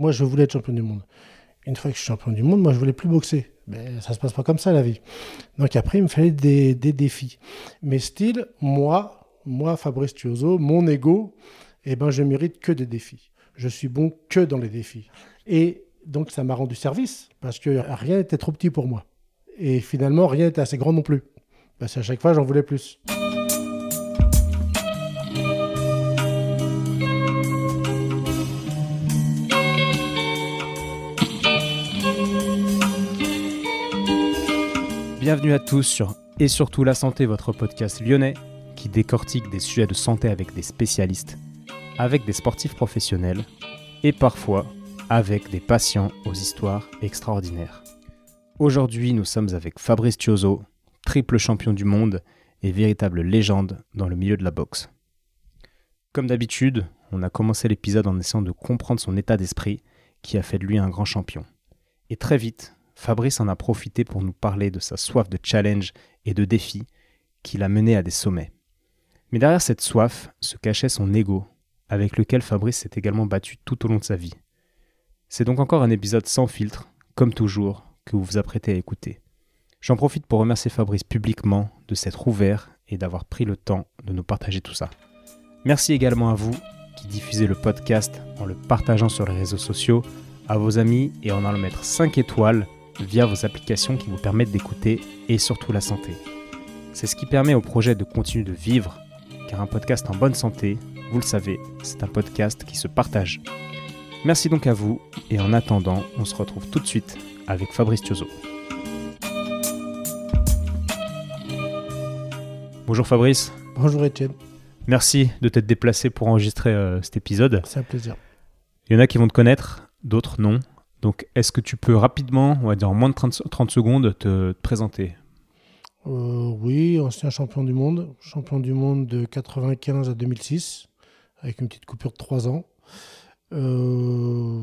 Moi, je voulais être champion du monde. Une fois que je suis champion du monde, moi, je voulais plus boxer. Mais ça se passe pas comme ça, la vie. Donc après, il me fallait des, des défis. Mais style, moi, moi, Fabrice Tuoso, mon ego, eh ben, je mérite que des défis. Je suis bon que dans les défis. Et donc, ça m'a rendu service parce que rien n'était trop petit pour moi. Et finalement, rien n'était assez grand non plus. Parce qu'à chaque fois, j'en voulais plus. Bienvenue à tous sur Et surtout la santé, votre podcast lyonnais qui décortique des sujets de santé avec des spécialistes, avec des sportifs professionnels et parfois avec des patients aux histoires extraordinaires. Aujourd'hui, nous sommes avec Fabrice Chioso, triple champion du monde et véritable légende dans le milieu de la boxe. Comme d'habitude, on a commencé l'épisode en essayant de comprendre son état d'esprit qui a fait de lui un grand champion. Et très vite, Fabrice en a profité pour nous parler de sa soif de challenge et de défi qui l'a mené à des sommets. Mais derrière cette soif se cachait son ego, avec lequel Fabrice s'est également battu tout au long de sa vie. C'est donc encore un épisode sans filtre, comme toujours, que vous vous apprêtez à écouter. J'en profite pour remercier Fabrice publiquement de s'être ouvert et d'avoir pris le temps de nous partager tout ça. Merci également à vous qui diffusez le podcast en le partageant sur les réseaux sociaux, à vos amis et en allant mettre 5 étoiles via vos applications qui vous permettent d'écouter et surtout la santé. C'est ce qui permet au projet de continuer de vivre car un podcast en bonne santé, vous le savez, c'est un podcast qui se partage. Merci donc à vous, et en attendant, on se retrouve tout de suite avec Fabrice Tiozo. Bonjour Fabrice. Bonjour Étienne. Merci de t'être déplacé pour enregistrer euh, cet épisode. C'est un plaisir. Il y en a qui vont te connaître, d'autres non. Donc est-ce que tu peux rapidement, on va dire en moins de 30, 30 secondes, te, te présenter? Euh, oui, ancien champion du monde. Champion du monde de 95 à 2006, avec une petite coupure de 3 ans. Euh,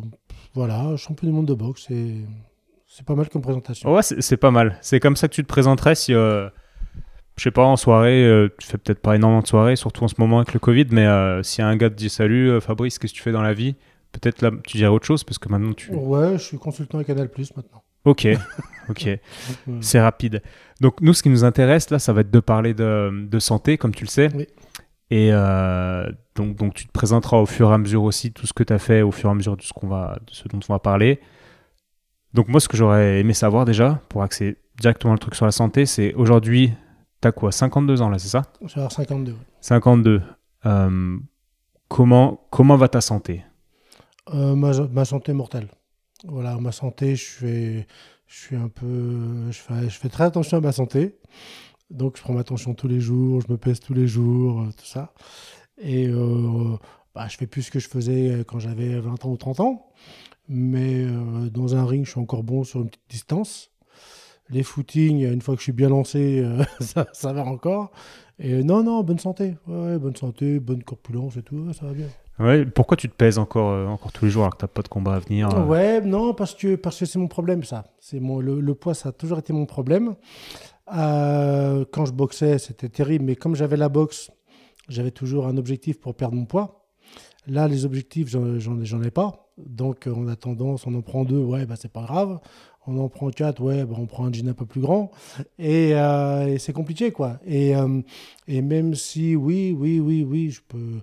voilà, champion du monde de boxe. C'est, pas mal comme présentation. Ouais, c'est pas mal. C'est comme ça que tu te présenterais si, euh, je sais pas, en soirée, euh, tu fais peut-être pas énormément de soirées, surtout en ce moment avec le Covid, mais si un gars te dit salut Fabrice, qu'est-ce que tu fais dans la vie? Peut-être là, tu dirais autre chose parce que maintenant tu. Ouais, je suis consultant à Canal Plus maintenant. Ok, ok, euh, c'est rapide. Donc nous, ce qui nous intéresse là, ça va être de parler de, de santé, comme tu le sais. Oui. Et euh, donc, donc tu te présenteras au fur et à mesure aussi tout ce que tu as fait, au fur et à mesure de ce, qu'on va, de ce dont on va parler. Donc moi, ce que j'aurais aimé savoir déjà, pour axer directement le truc sur la santé, c'est aujourd'hui, tu as quoi 52 ans là, c'est ça? Avoir 52. ouais. 52. Euh, comment, comment va ta santé? Euh, ma, ma santé mortelle. Voilà, ma santé, je fais, suis un peu, je fais, très attention à ma santé. Donc, je prends ma tension tous les jours, je me pèse tous les jours, euh, tout ça. Et euh, bah, je fais plus ce que je faisais euh, quand j'avais 20 ans ou 30 ans. Mais dans un ring, je suis encore bon sur une petite distance. Les footings, une fois que je suis bien lancé, ça, ça va encore. Et non, non, bonne santé. Ouais, bonne santé, bonne corpulence et tout, ça va bien. Ouais, Pourquoi tu te pèses encore, euh, encore tous les jours alors que tu pas de combat à venir euh Ouais, non, parce que parce que c'est mon problème ça. Mon le, poids, ça a toujours été mon problème. Euh, quand je boxais, c'était terrible, mais comme j'avais la boxe, j'avais toujours un objectif pour perdre mon poids. Là, les objectifs, j'en ai pas. Donc, on a tendance, on en prend deux, ouais, bah c'est pas grave. On en prend quatre, ouais, bah, on prend un jean un peu plus grand. Et, et c'est compliqué, quoi. Et, et même si, oui, oui, oui, oui, je peux,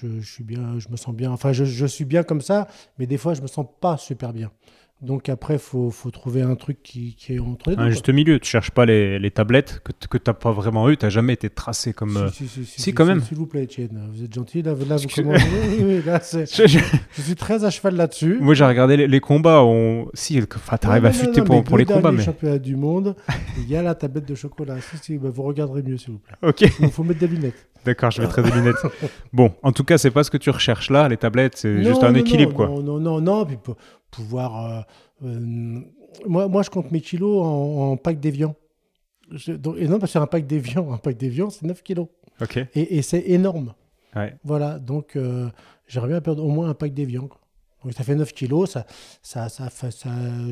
je, suis bien, je me sens bien. Enfin, je, je suis bien comme ça, mais des fois, je me sens pas super bien. Donc après, faut, faut trouver un truc qui, qui est entre les deux. Un juste milieu, tu cherches pas les, les tablettes que, tu n'as pas vraiment eu, tu n'as jamais été tracé comme... euh, Si, si, si, si, quand même. S'il vous plaît, Étienne, vous êtes gentil. Là, là vous commencez. Oui, oui, là, Je- je- je suis très à cheval là-dessus. Moi j'ai regardé les, les combats, on... si, enfin, t'arrives Non, à fuiter pour, pour les le combats, mais... championnat du monde, il y a la tablette de chocolat. Si, si, bah, vous regarderez mieux, s'il vous plaît. Ok, Il faut mettre des lunettes. d'accord, je mettrai des lunettes. Bon, en tout cas, c'est pas ce que tu recherches là, les tablettes, c'est juste un non, équilibre, non, quoi. Non, non, non, non. Puis pouvoir. euh, euh, moi, moi, je compte mes kilos en, en pack d'évian. Et non, parce que un pack d'évian, un pack d'évian, c'est 9 kilos. Ok, Et, et c'est énorme. ouais. Voilà, donc euh, j'aimerais bien perdre au moins un pack d'évian. Donc ça fait 9 kilos, ça, ça, ça, ça-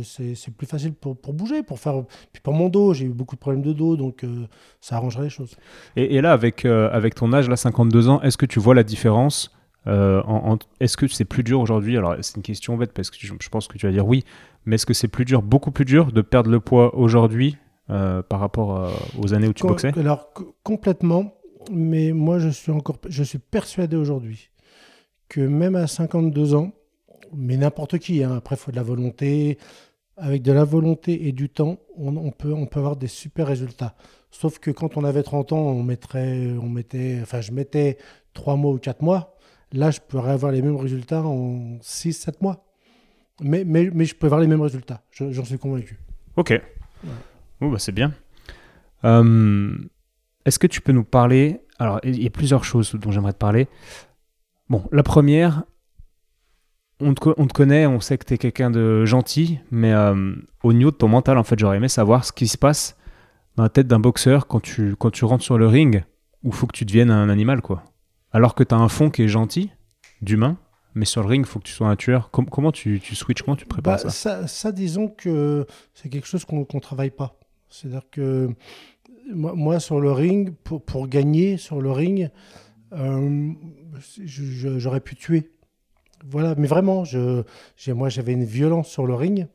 c'est c'est plus facile pour, pour bouger, pour faire. Puis pour mon dos, j'ai eu beaucoup de problèmes de dos, donc euh, ça arrangerait les choses. Et, et là, avec, euh, avec ton âge, là, 52 ans, est-ce que tu vois la différence en- en- Est-ce que c'est plus dur aujourd'hui? Alors, c'est une question bête parce que je, je pense que tu vas dire oui, mais est-ce que c'est plus dur, beaucoup plus dur de perdre le poids aujourd'hui euh, par rapport euh, aux années où tu boxais? Alors, co- complètement, mais moi, je suis encore, je suis persuadé aujourd'hui que même à 52 ans, mais n'importe qui, hein, après, il faut de la volonté. Avec de la volonté et du temps, on, on peut, on peut avoir des super résultats. Sauf que quand on avait 30 ans, on mettrait, on mettait, enfin, je mettais 3 mois ou 4 mois. Là, je pourrais avoir les mêmes résultats en 6, 7 mois. Mais, mais, mais je peux avoir les mêmes résultats. Je- J'en suis convaincu. Ok. Bon, bah, c'est bien. Euh, Est-ce que tu peux nous parler Alors, il y a plusieurs choses dont j'aimerais te parler. Bon, la première, on te, on te connaît, on sait que tu es quelqu'un de gentil, mais euh, au niveau de ton mental, en fait, j'aurais aimé savoir ce qui se passe dans la tête d'un boxeur quand tu, quand tu rentres sur le ring, où il faut que tu deviennes un animal, quoi. Alors que tu as un fond qui est gentil, d'humain, mais sur le ring, il faut que tu sois un tueur. Com- comment tu, tu switches Comment tu prépares Bah, ça? ça, ça, disons que c'est quelque chose qu'on ne travaille pas. C'est-à-dire que moi, moi, sur le ring, pour, pour gagner sur le ring, euh, j'aurais pu tuer. Voilà, mais vraiment, je, moi j'avais une violence sur le ring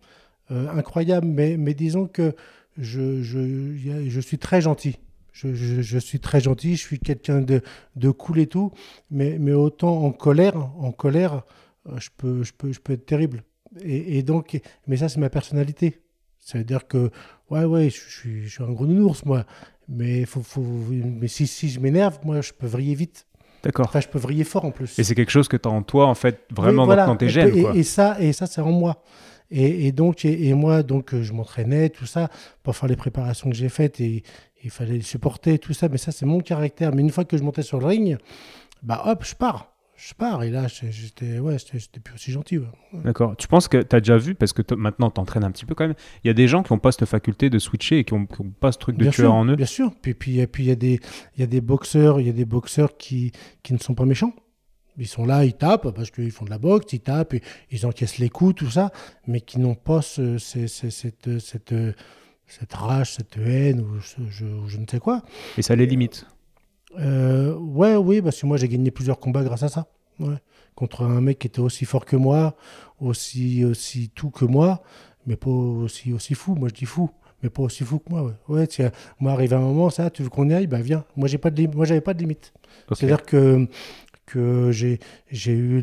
euh, incroyable, mais, mais disons que je suis très gentil. Je, je- je suis très gentil, je suis quelqu'un de, de cool et tout, mais, mais autant en colère, en colère, euh, je peux, je peux, je peux être terrible. Et, et donc, mais ça, c'est ma personnalité. Ça veut dire que, ouais, ouais, je, suis, je suis un gros nounours, moi. Mais, faut, faut, mais si, si je m'énerve, moi, je peux vriller vite. D'accord. Enfin, je peux vriller fort en plus. Et c'est quelque chose que tu as en toi, en fait, vraiment Oui, voilà. tes Et- gènes, et, quoi. Et, ça, et ça c'est en moi. Et, et donc, et, moi, donc, je m'entraînais, tout ça, pour faire les préparations que j'ai faites, et il fallait les supporter, tout ça. Mais ça, c'est mon caractère. Mais une fois que je montais sur le ring, bah hop, je pars. Je pars. Et là, j'étais, ouais, j'étais j'étais plus aussi gentil. ouais. D'accord. Tu penses que tu as déjà vu, parce que maintenant tu entraînes un petit peu quand même, il y a des gens qui n'ont pas cette faculté de switcher et qui n'ont pas ce truc de Bien tueur sûr, en eux? Bien sûr. Puis puis et puis il y a des il y a des boxeurs, il y a des boxeurs qui qui ne sont pas méchants. Ils sont là, ils tapent parce qu'ils font de la boxe, ils tapent, ils encaissent les coups, tout ça, mais qui n'ont pas ce- ce- ce- cette, cette, cette rage, cette haine ou ce- je, ou je ne sais quoi. Et ça les limite. Euh, ouais, oui, parce que moi j'ai gagné plusieurs combats grâce à ça. Ouais. Contre un mec qui était aussi fort que moi, aussi, aussi tout que moi, mais pas aussi, aussi fou. Moi je dis fou, mais pas aussi fou que moi. Ouais, ouais tiens, moi arrive un moment, ça, tu veux qu'on y aille, bah viens. Moi j'ai pas de moi j'avais pas de limite. C'est-à-dire que que j'ai j'ai eu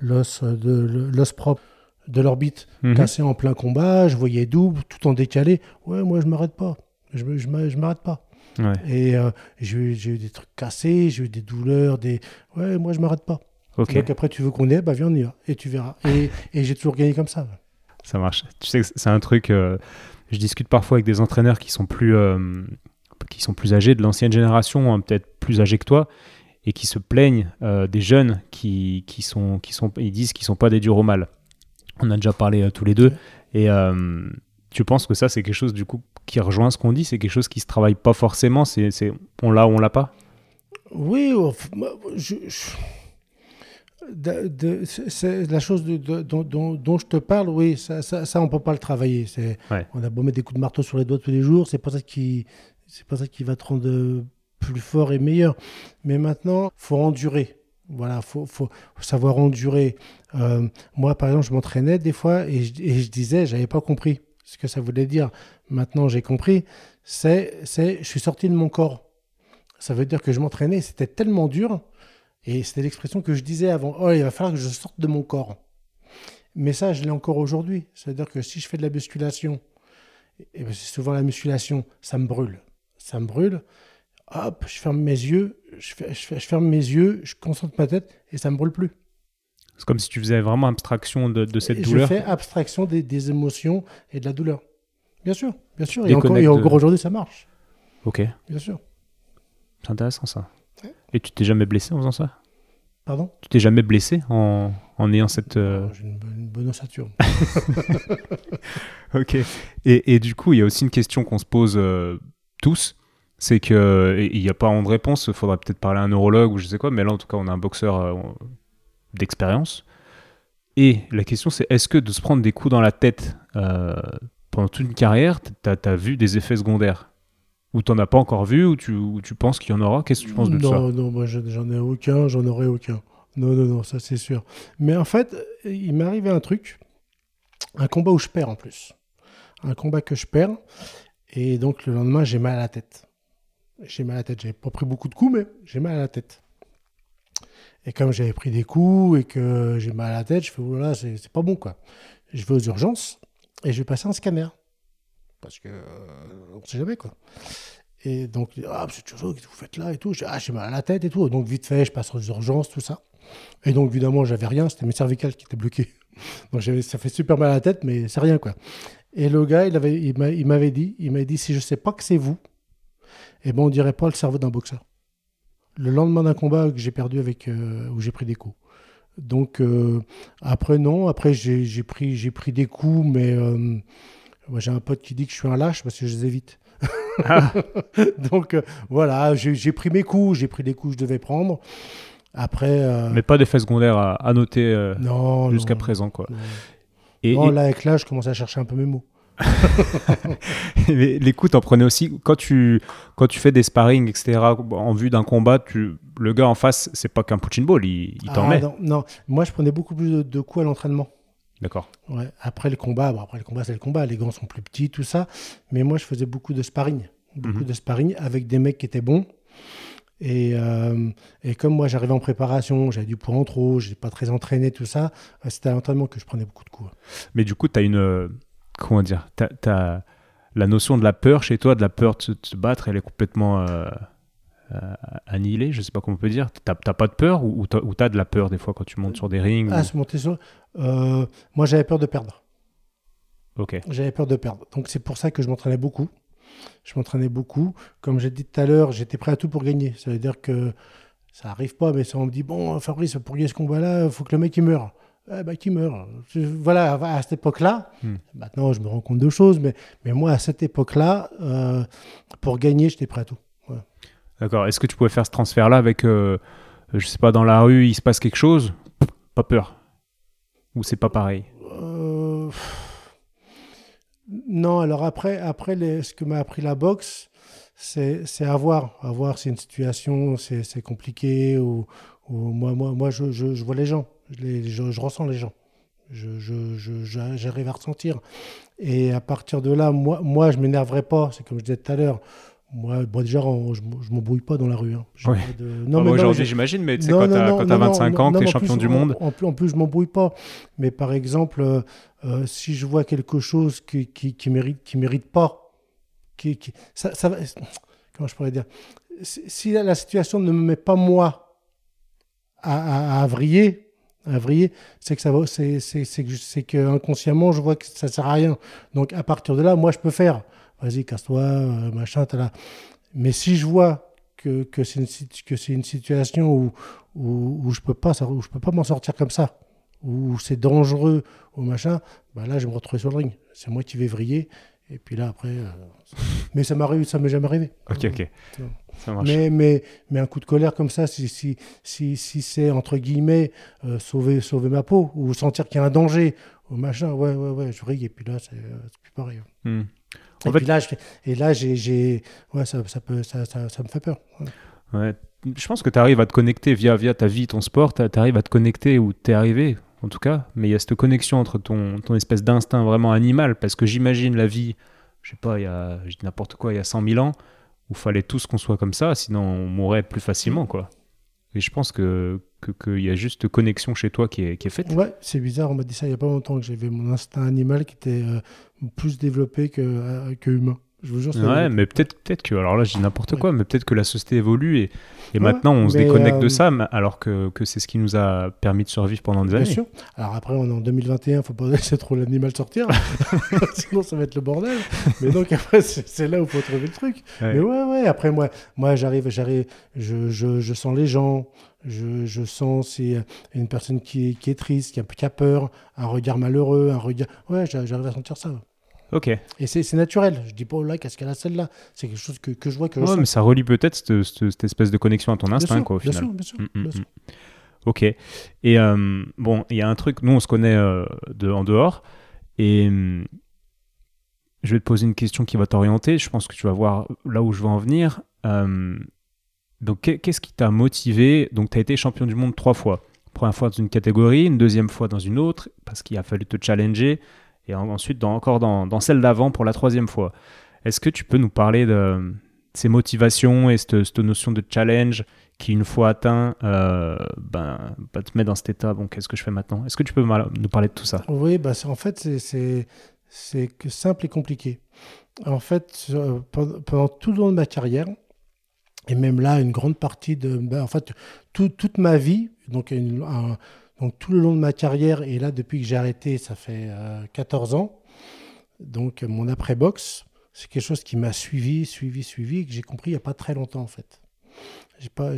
l'os de l'os propre de l'orbite Mhm. cassé en plein combat, je voyais double, tout en décalé. Ouais, moi je m'arrête pas. Je, je m'a- je m'arrête pas. Ouais. Et euh, j'ai eu, des trucs cassés, j'ai eu des douleurs, des. Ouais, moi je m'arrête pas. Ok, Donc après, tu veux qu'on aille, bah viens, on y va. Et tu verras. Et, et j'ai toujours gagné comme ça. ça marche. Tu sais que c'est un truc. euh, je discute parfois avec des entraîneurs qui sont plus, euh, qui sont plus âgés, de l'ancienne génération, hein, peut-être plus âgés que toi, et qui se plaignent des jeunes qui, qui sont, qui sont, ils disent qu'ils sont pas des durs au mal. On a déjà parlé euh, tous les deux. Et euh, tu penses que ça, c'est quelque chose du coup qui rejoint ce qu'on dit, c'est quelque chose qui se travaille pas forcément? C'est, c'est on l'a ou on l'a pas? Oui, enfin, moi, je, je- de- de- c'est- la chose de- dont, dont- dont je te parle, oui, ça, ça, ça, on peut pas le travailler. C'est, Ouais. On a beau mettre des coups de marteau sur les doigts tous les jours, c'est pas ça qui, c'est pas ça qui va te rendre plus fort et meilleur. Mais maintenant, faut endurer. Voilà, faut, faut, savoir endurer. Euh, moi, par exemple, je m'entraînais des fois et je, et je disais, j'avais pas compris ce que ça voulait dire. Maintenant, j'ai compris. C'est, c'est, je suis sorti de mon corps. Ça veut dire que je m'entraînais, c'était tellement dur. Et c'était l'expression que je disais avant. Oh, il va falloir que je sorte de mon corps. Mais ça, je l'ai encore aujourd'hui. C'est-à-dire que si je fais de la musculation, et ben, c'est souvent la musculation, ça me brûle. Ça me brûle. Hop, je ferme mes yeux, je, ferme mes yeux, je concentre ma tête et ça me brûle plus. C'est comme si tu faisais vraiment abstraction de, de cette Et douleur. Je fais abstraction des, des émotions et de la douleur. Bien sûr, bien sûr. Et encore, et encore aujourd'hui, ça marche. Ok, Bien sûr. c'est intéressant ça. Ouais. Et tu t'es jamais blessé en faisant ça? Pardon? Tu t'es jamais blessé en, en ayant cette. euh, J'ai une, bonne- une bonne ossature. Ok. Et, et du coup, il y a aussi une question qu'on se pose euh, tous. C'est que, il n'y a pas de réponse, il faudrait peut-être parler à un neurologue ou je sais quoi, mais là en tout cas on a un boxeur euh, d'expérience. Et la question c'est est-ce que de se prendre des coups dans la tête euh, pendant toute une carrière, t'as as vu des effets secondaires? Ou t'en as pas encore vu, ou tu, ou tu penses qu'il y en aura? Qu'est-ce que tu penses de non, ça? non, moi je- j'en ai aucun, j'en aurai aucun. Non, non, non, ça c'est sûr. Mais en fait, il m'est arrivé un truc, un combat où je perds en plus. Un combat que je perds. Et donc le lendemain, j'ai mal à la tête. J'ai mal à la tête. J'ai pas pris beaucoup de coups, mais j'ai mal à la tête. Et comme j'avais pris des coups et que j'ai mal à la tête, je fais voilà, c'est pas bon quoi. Je vais aux urgences et je vais passer un scanner. Parce que euh, on sait jamais quoi. Et donc, ah, monsieur Chozo, qu'est-ce que vous faites là et tout? Ah, j'ai mal à la tête et tout. Donc, vite fait, je passe aux urgences, tout ça. Et donc, évidemment, j'avais rien, c'était mes cervicales qui étaient bloquées. Ça fait super mal à la tête, mais c'est rien, quoi. Et le gars, il, avait, il m'avait dit, il m'a dit, si je sais pas que c'est vous, eh ben, on dirait pas le cerveau d'un boxeur. Le lendemain d'un combat que j'ai perdu avec, euh, où j'ai pris des coups. Donc, euh, après, non. Après, j'ai pris, pris des coups, mais euh, moi, j'ai un pote qui dit que je suis un lâche parce que je les évite. Ah. Donc, voilà, j'ai pris mes coups, j'ai pris des coups que je devais prendre. Après. Mais pas d'effet secondaire à, à noter jusqu'à présent, quoi. Et, là, avec là, je commence à chercher un peu mes mots. L'écoute, en prenais aussi quand tu quand tu fais des sparring, etc. En vue d'un combat, tu, le gars en face, c'est pas qu'un punching ball, il, t'en ah, met. Non, moi je prenais beaucoup plus de, coups à l'entraînement. D'accord. Ouais, après le combat, bon, après le combat c'est le combat, les gants sont plus petits, tout ça. Mais moi je faisais beaucoup de sparring, beaucoup mhm. de sparring avec des mecs qui étaient bons. Et, euh, et, comme moi j'arrivais en préparation, j'avais du poids en trop, j'ai pas très entraîné, tout ça, euh, c'était à l'entraînement que je prenais beaucoup de coups. Mais du coup, tu as une. Euh, comment dire as, La notion de la peur chez toi, de la peur de se, battre, elle est complètement annihilée, je sais pas comment on peut dire. Tu n'as pas de peur ou tu as, de la peur des fois quand tu montes sur des rings Ah, se monter sur. moi j'avais peur de perdre. Ok. J'avais peur de perdre. Donc c'est pour ça que je m'entraînais beaucoup. Je m'entraînais beaucoup. Comme j'ai dit tout à l'heure, j'étais prêt à tout pour gagner. Ça veut dire que ça arrive pas, mais si on me dit bon, Fabrice, pour gagner ce combat-là, il faut que le mec il meure. Eh ben, qui meurt. Voilà, à cette époque-là, hmm. maintenant je me rends compte de choses, mais, mais moi à cette époque-là, euh, pour gagner, j'étais prêt à tout. D'accord. Est-ce que tu pouvais faire ce transfert-là avec, euh, je sais pas, dans la rue, il se passe quelque chose? Pas peur Ou c'est pas pareil? Euh... Non, alors après, après ce que m'a appris la boxe, c'est à voir. À voir si une situation c'est compliqué ou, moi, moi, moi je, je, vois les gens. Je, je, ressens les gens. J'arrive à ressentir. Et à partir de là, moi, moi je m'énerverai pas. C'est comme je disais tout à l'heure. Moi, déjà, je ne m'embrouille pas dans la rue. Hein. Non, mais aujourd'hui, j'imagine, mais tu sais, quand tu as, 25 ans, que tu es champion du monde. En plus, en plus je m'embrouille pas. Mais par exemple, euh, euh, si je vois quelque chose qui, qui, qui mérite, qui mérite pas, qui, qui ça, ça, comment je pourrais dire? Si la, situation ne me met pas moi à, à, à vriller, à vriller, c'est que ça va, c'est, c'est, c'est, que inconsciemment je vois que ça sert à rien. Donc à partir de là, moi je peux faire vas-y, casse-toi, euh, machin, t'as là. Mais si je vois que, que c'est une, que c'est une situation où, où, où je peux pas, où je peux pas m'en sortir comme ça, où c'est dangereux, ou machin, bah là, je vais me retrouver sur le ring. C'est moi qui vais vriller. Et puis là, après. Euh, mais ça ça m'est jamais arrivé. Ok, ok. Ça marche. Mais, mais, mais un coup de colère comme ça, si, si, si, si c'est entre guillemets euh, sauver, sauver ma peau, ou sentir qu'il y a un danger, ou machin, ouais, ouais, ouais, je vrille. Et puis là, c'est, plus pareil. Hmm et, puis là, et là, j'ai, ouais, ça, ça, peut, ça, ça, me fait peur. Ouais. Je pense que tu arrives à te connecter via, via ta vie, ton sport, tu arrives à te connecter où tu es arrivé, en tout cas. Mais il y a cette connexion entre ton, ton espèce d'instinct vraiment animal, parce que j'imagine la vie, je sais pas, il y a, je dis n'importe quoi, il y a 100 000 ans, où fallait tous qu'on soit comme ça, sinon on mourrait plus facilement, quoi. Et je pense que qu'il y a juste connexion chez toi qui est, qui est faite. Ouais, c'est bizarre, on m'a dit ça il n'y a pas longtemps, que j'avais mon instinct animal qui était euh, plus développé que, euh, que humain. Je vous jure, ouais, mais peut-être peut que, alors là je dis n'importe quoi, mais peut-être que la société évolue et, et maintenant on se déconnecte de euh, ça, alors que, que c'est ce qui nous a permis de survivre pendant des bien années. Bien sûr. Alors après on est en 2021, faut pas laisser trop l'animal sortir, sinon ça va être le bordel. Mais donc après c'est là où faut trouver le truc. Mais ouais, ouais, après moi, moi j'arrive, j'arrive, je, je, je sens les gens, je, je sens c'est une personne qui est, qui est triste, qui a, qui a peur, un regard malheureux, un regard... Ouais, j'arrive à sentir ça. Ok. Et c'est naturel. Je dis pas, oh là, qu'est-ce qu'elle a celle-là C'est quelque chose que, que, je vois. Que ouais, mais ça relie peut-être cette, cette, espèce de connexion à ton instinct, quoi, au bien final. Sûr, bien sûr, mm, mm, bien mm. sûr. Ok. Et euh, bon, il y a un truc, nous, on se connaît euh, de, en dehors. Et je vais te poser une question qui va t'orienter. Je pense que tu vas voir là où je veux en venir. Euh, donc, qu'est-ce qui t'a motivé? Donc, tu as été champion du monde trois fois. Première fois dans une catégorie, une deuxième fois dans une autre, parce qu'il a fallu te challenger, et ensuite encore dans, celle d'avant pour la troisième fois. Est-ce que tu peux nous parler de ces motivations et cette, notion de challenge qui, une fois atteint, euh, ben, bah, te met dans cet état, bon, qu'est-ce que je fais maintenant? Est-ce que tu peux nous parler de tout ça? Oui, bah, en fait, c'est simple et compliqué. En fait, pendant tout le long de ma carrière, et même là, une grande partie de. Ben, en fait, toute ma vie, donc, donc tout le long de ma carrière, et là, depuis que j'ai arrêté, ça fait 14 euh, ans, donc mon après-boxe, c'est quelque chose qui m'a suivi, suivi, suivi, que j'ai compris il n'y a pas très longtemps, en fait. Pas,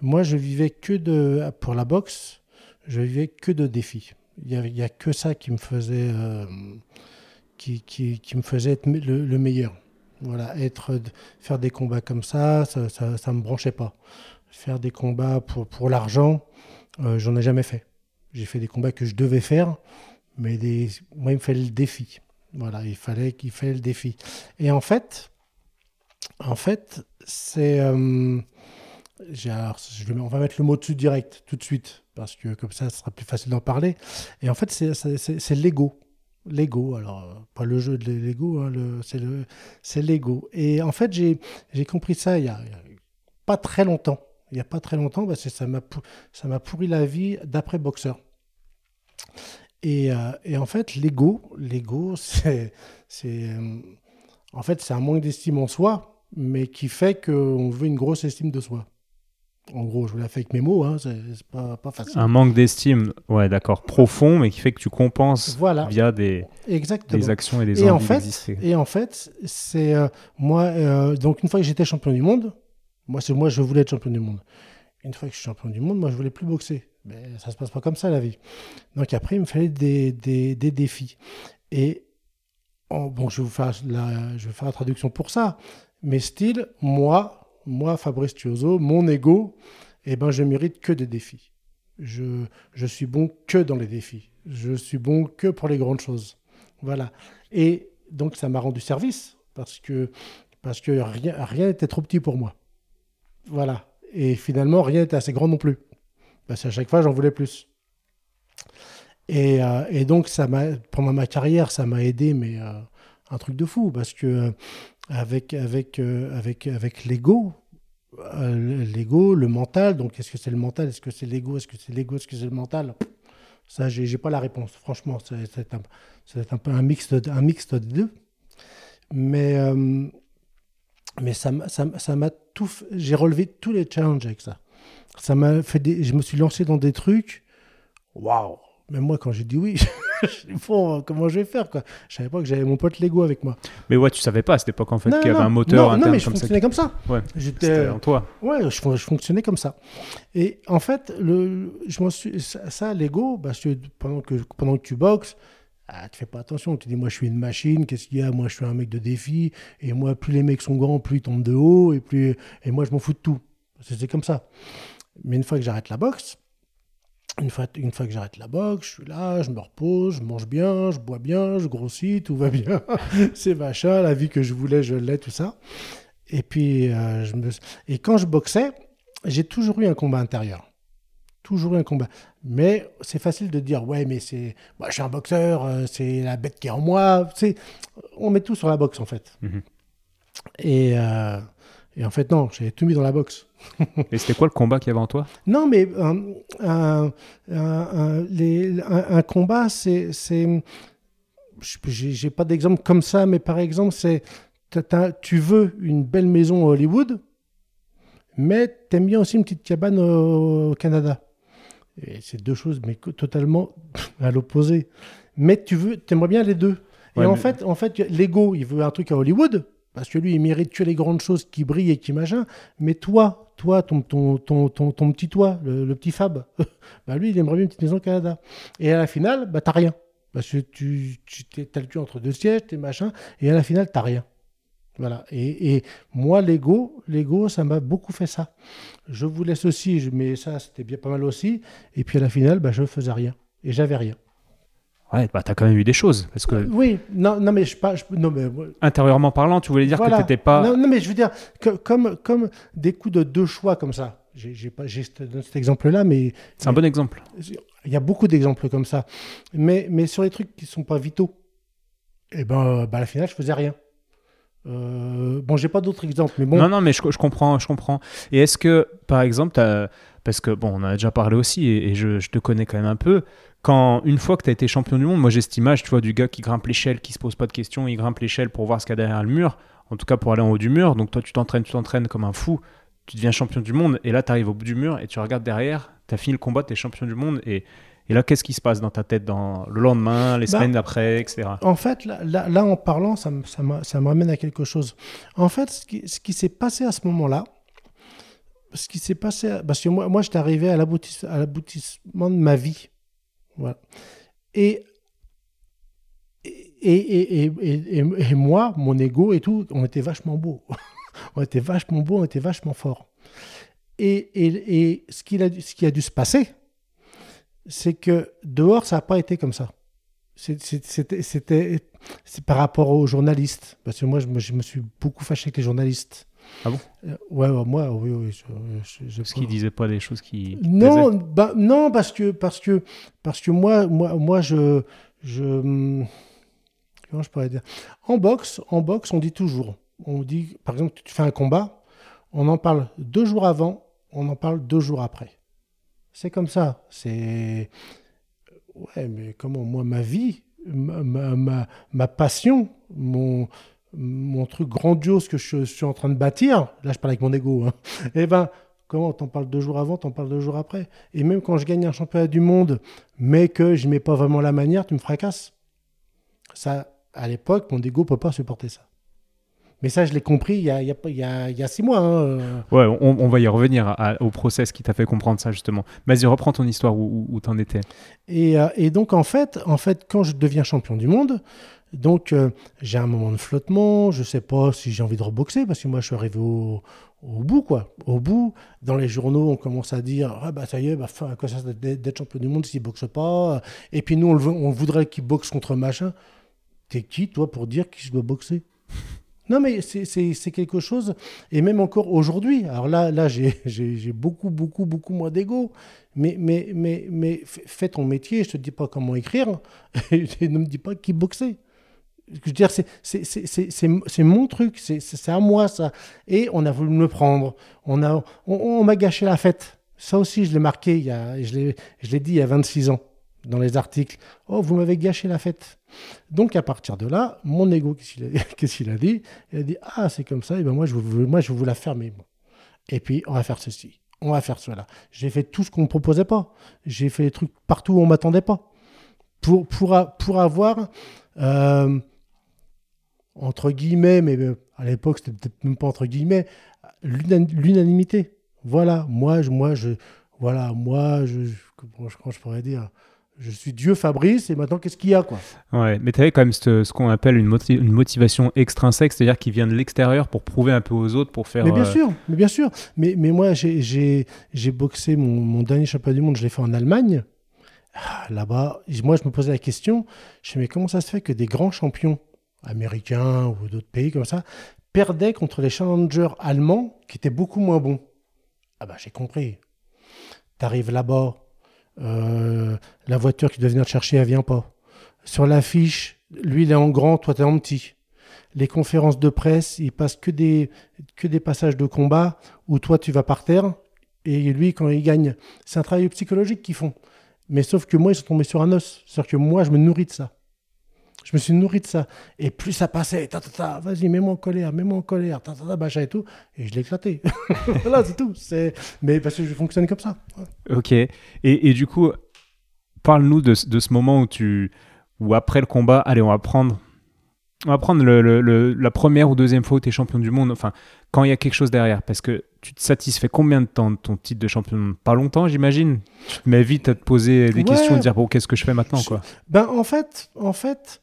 moi, je vivais que de. Pour la boxe, je vivais que de défis. Il n'y a, que ça qui me faisait. Euh, qui, qui, qui, me faisait être le, le meilleur. Voilà, être, faire des combats comme ça, ça ne me branchait pas. Faire des combats pour, pour l'argent, euh, j'en ai jamais fait. J'ai fait des combats que je devais faire, mais des, moi, il me fallait le défi. Voilà, il fallait qu'il fallait le défi. Et en fait, en fait, c'est. Euh, on va mettre le mot dessus direct, tout de suite, parce que comme ça, ce sera plus facile d'en parler. Et en fait, c'est l'ego. Lego, alors pas le jeu de Lego, hein, c'est Lego. Et en fait, j'ai compris ça il y, a, pas très longtemps. Il n'y a pas très longtemps, parce que ça m'a pourri la vie d'après boxeur. Et, euh, et, en fait, l'ego, l'ego, c'est euh, en fait c'est un manque d'estime en soi, mais qui fait qu'on veut une grosse estime de soi. En gros, je vous l'ai fait avec mes mots, hein, c'est pas, pas, facile. Un manque d'estime, ouais, d'accord, profond, mais qui fait que tu compenses via des, des actions et des et en fait, Et en fait, c'est euh, moi, donc une fois que j'étais champion du monde, moi, moi, je voulais être champion du monde. Une fois que je suis champion du monde, moi, je voulais plus boxer. Mais ça se passe pas comme ça, la vie. Donc après, il me fallait des, des, défis. Et bon, je vais, vous faire la, je vais la traduction pour ça. Mais style, moi, moi, Fabrice Tuoso, mon ego, eh ben, je mérite que des défis. Je, je suis bon que dans les défis. Je suis bon que pour les grandes choses. Voilà. Et donc, ça m'a rendu service parce que, parce que rien n'était trop petit pour moi. Voilà. Et finalement, rien n'était assez grand non plus. Parce qu'à chaque fois, j'en voulais plus. Et, euh, et donc, ça m'a, pendant ma carrière, ça m'a aidé, mais euh, un truc de fou, parce que euh, avec, avec, avec, avec l'ego, l'ego, le mental. Donc, est-ce que c'est le mental Est-ce que c'est l'ego Est-ce que c'est l'ego Est-ce que c'est le mental? Ça, j'ai, pas la réponse. Franchement, c'est, un, un peu un mix, de, deux. Mais, mais ça, ça, ça m'a tout. J'ai relevé tous les challenges avec ça. Ça m'a fait des, je me suis lancé dans des trucs. Waouh Même moi, quand j'ai dit oui, bon, comment je vais faire quoi? Je savais pas que j'avais mon pote Lego avec moi. Mais ouais, tu savais pas à cette époque en fait qu'il y avait un moteur non, interne non, mais je comme fonctionnais ça. comme ça. Ouais. J'étais en toi. Ouais, je, je, fonctionnais comme ça. Et en fait, le, je m'en suis ça, Lego, que pendant que pendant que tu boxes. Ah, tu fais pas attention, tu dis moi je suis une machine, qu'est-ce qu'il y a? Moi je suis un mec de défi, et moi plus les mecs sont grands, plus ils tombent de haut, et plus et moi je m'en fous de tout. C'est comme ça. Mais une fois que j'arrête la boxe, une fois, une fois que j'arrête la boxe, je suis là, je me repose, je mange bien, je bois bien, je grossis, tout va bien. c'est machin, la vie que je voulais, je l'ai, tout ça. Et puis, euh, je me... et quand je boxais, j'ai toujours eu un combat intérieur. Toujours eu un combat. Mais c'est facile de dire, ouais, mais c'est, moi, je suis un boxeur, euh, c'est la bête qui est en moi. C'est, on met tout sur la boxe en fait. Mhm. Et euh, et en fait, non, j'ai tout mis dans la boxe. Et c'était quoi le combat qu'il y avait en toi? Non, mais un, un, un, les, un combat, c'est. J'ai pas d'exemple comme ça, mais par exemple, c'est. Tu veux une belle maison à Hollywood, mais tu aimes bien aussi une petite cabane au, Canada. Et c'est deux choses, mais totalement à l'opposé. Mais tu veux, aimerais bien les deux. Et en, fait, en fait, l'ego, il veut un truc à Hollywood, parce que lui, il mérite que les grandes choses qui brillent et qui machin. Mais toi, toi, ton, ton, ton, ton, petit toi, le, petit Fab, bah lui, il aimerait bien une petite maison au Canada. Et à la finale, bah, t'as rien. Parce que tu, tu as le cul entre deux sièges, t'es machin. Et à la finale, t'as rien. Voilà. Et, et moi, l'ego, l'ego, ça m'a beaucoup fait ça. Je voulais ceci, mais ça, c'était bien pas mal aussi. Et puis à la finale, bah, je faisais rien. Et j'avais rien. Ouais, bah t'as quand même eu des choses. Parce que oui, non, non mais je pas. non, mais... Intérieurement parlant, tu voulais dire que t'étais pas. Non, non, mais je veux dire, que, comme, comme des coups de deux choix comme ça. J'ai pas cet exemple-là, mais c'est un bon exemple. Il y a beaucoup d'exemples comme ça, mais mais sur les trucs qui sont pas vitaux, et eh ben, bah, à la finale, je faisais rien. Euh, bon, j'ai pas d'autres exemples, mais bon. Non, non, mais je, comprends, je comprends. Et est-ce que, par exemple, parce que bon, on a déjà parlé aussi, et, je, je, te connais quand même un peu. Quand une fois que tu as été champion du monde, moi j'ai cette image, tu vois, du gars qui grimpe l'échelle, qui se pose pas de questions, il grimpe l'échelle pour voir ce qu'il y a derrière le mur. En tout cas, pour aller en haut du mur. Donc toi, tu t'entraînes, tu t'entraînes comme un fou. Tu deviens champion du monde, et là, tu arrives au bout du mur et tu regardes derrière. Tu as fini le combat, tu es champion du monde, et et là, qu'est-ce qui se passe dans ta tête dans le lendemain, les bah, semaines d'après, etc. En fait, là, en parlant, ça, ça, me ramène à quelque chose. En fait, ce qui, ce qui s'est passé à ce moment-là, ce qui s'est passé, parce que moi, moi j'étais arrivé à l'aboutissement de ma vie. Voilà. Et et, et, et, et, moi, mon ego et tout, on était vachement beau. on était vachement beau, on était vachement fort. Et, ce, qu'il a, ce qui a dû se passer, c'est que dehors, ça n'a pas été comme ça. C'était c'est par rapport aux journalistes. Parce que moi, je, me suis beaucoup fâché avec les journalistes. Ah bon? Euh, ouais, moi, oui, oui. Je, parce qu'ils disaient pas des choses qui. non, bah, non, parce que, parce que, parce que moi, moi, moi je, je. Comment je pourrais dire? En boxe, en boxe, on dit toujours. On dit, par exemple, tu fais un combat, on en parle deux jours avant, on en parle deux jours après. C'est comme ça. C'est. Ouais, mais comment Moi, ma vie, ma, passion, mon, truc grandiose que je, suis en train de bâtir, là, je parle avec mon ego, hein, eh ben, comment T'en parles deux jours avant, t'en parles deux jours après. Et même quand je gagne un championnat du monde, mais que je mets pas vraiment la manière, tu me fracasses. Ça, à l'époque, mon ego peut pas supporter ça. Mais ça, je l'ai compris il y, a, il, y a, il y a, six mois. Hein. Ouais, on, va y revenir au process qui t'a fait comprendre ça, justement. Vas-y, reprends ton histoire où, où, tu en étais. Et, euh, et, donc, en fait, en fait, quand je deviens champion du monde, donc euh, j'ai un moment de flottement, je sais pas si j'ai envie de reboxer, parce que moi, je suis arrivé au, au bout, quoi. Au bout, dans les journaux, on commence à dire Ah, bah ça y est, bah, à quoi ça d'être champion du monde s'il boxe pas Et puis nous, on, on voudrait qu'il boxe contre machin. T'es qui, toi, pour dire qu'il doit boxer? Non, mais c'est quelque chose, et même encore aujourd'hui, alors là, là j'ai beaucoup, beaucoup, beaucoup moins d'ego, mais, mais, mais, mais fais ton métier, je te dis pas comment écrire, et ne me dis pas qui boxer. Je veux dire, c'est mon truc, c'est à moi ça. Et on a voulu me prendre, on m'a on, m'a gâché la fête. Ça aussi, je l'ai marqué, il y a, je l'ai dit il y a 26 ans dans les articles. Oh, vous m'avez gâché la fête. Donc à partir de là, mon ego, qu'est-ce qu'il a, dit? Il a dit Ah, c'est comme ça, et ben moi je, moi, je veux vous la fermer. Et puis, on va faire ceci, on va faire cela. J'ai fait tout ce qu'on ne me proposait pas. J'ai fait des trucs partout où on ne m'attendait pas. Pour, pour, pour avoir, euh, entre guillemets, mais euh, à l'époque, c'était peut-être même pas entre guillemets, l'unanimité. Voilà, moi, je, moi, je, voilà, moi, je, comment je pourrais dire? Je suis Dieu Fabrice et maintenant qu'est-ce qu'il y a quoi? Ouais, mais tu avais quand même ce, qu'on appelle une, une, motivation extrinsèque, c'est-à-dire qui vient de l'extérieur pour prouver un peu aux autres, pour faire. Mais bien euh, sûr, mais bien sûr. Mais, mais moi, j'ai boxé mon, mon, dernier championnat du monde, je l'ai fait en Allemagne. Ah, là-bas, moi, je me posais la question, je me mais comment ça se fait que des grands champions américains ou d'autres pays comme ça perdaient contre les challengers allemands qui étaient beaucoup moins bons? Ah bah j'ai compris. Tu arrives là-bas, euh, la voiture qui doit venir te chercher, elle vient pas. Sur l'affiche, lui, il est en grand, toi, tu es en petit. Les conférences de presse, il passe que des, que des passages de combat où toi, tu vas par terre. Et lui, quand il gagne, c'est un travail psychologique qu'ils font. Mais sauf que moi, ils sont tombés sur un os. C'est-à-dire que moi, je me nourris de ça. Je me suis nourri de ça. Et plus ça passait, ta, ta, ta, vas-y, mets-moi en colère, mets-moi en colère, ta, ta, ta, machin et tout. Et je l'ai éclaté. voilà, c'est tout. C'est... Mais parce que je fonctionne comme ça. Ok. Et, du coup, parle-nous de, de, ce moment où tu. Où après le combat, allez, on va prendre. On va prendre le, le, la première ou deuxième fois où tu es champion du monde. Enfin, quand il y a quelque chose derrière. Parce que tu te satisfais combien de temps de ton titre de champion Pas longtemps, j'imagine? Mets vite à te poser des questions et dire bon, qu'est-ce que je fais maintenant quoi? Ben en fait, en fait,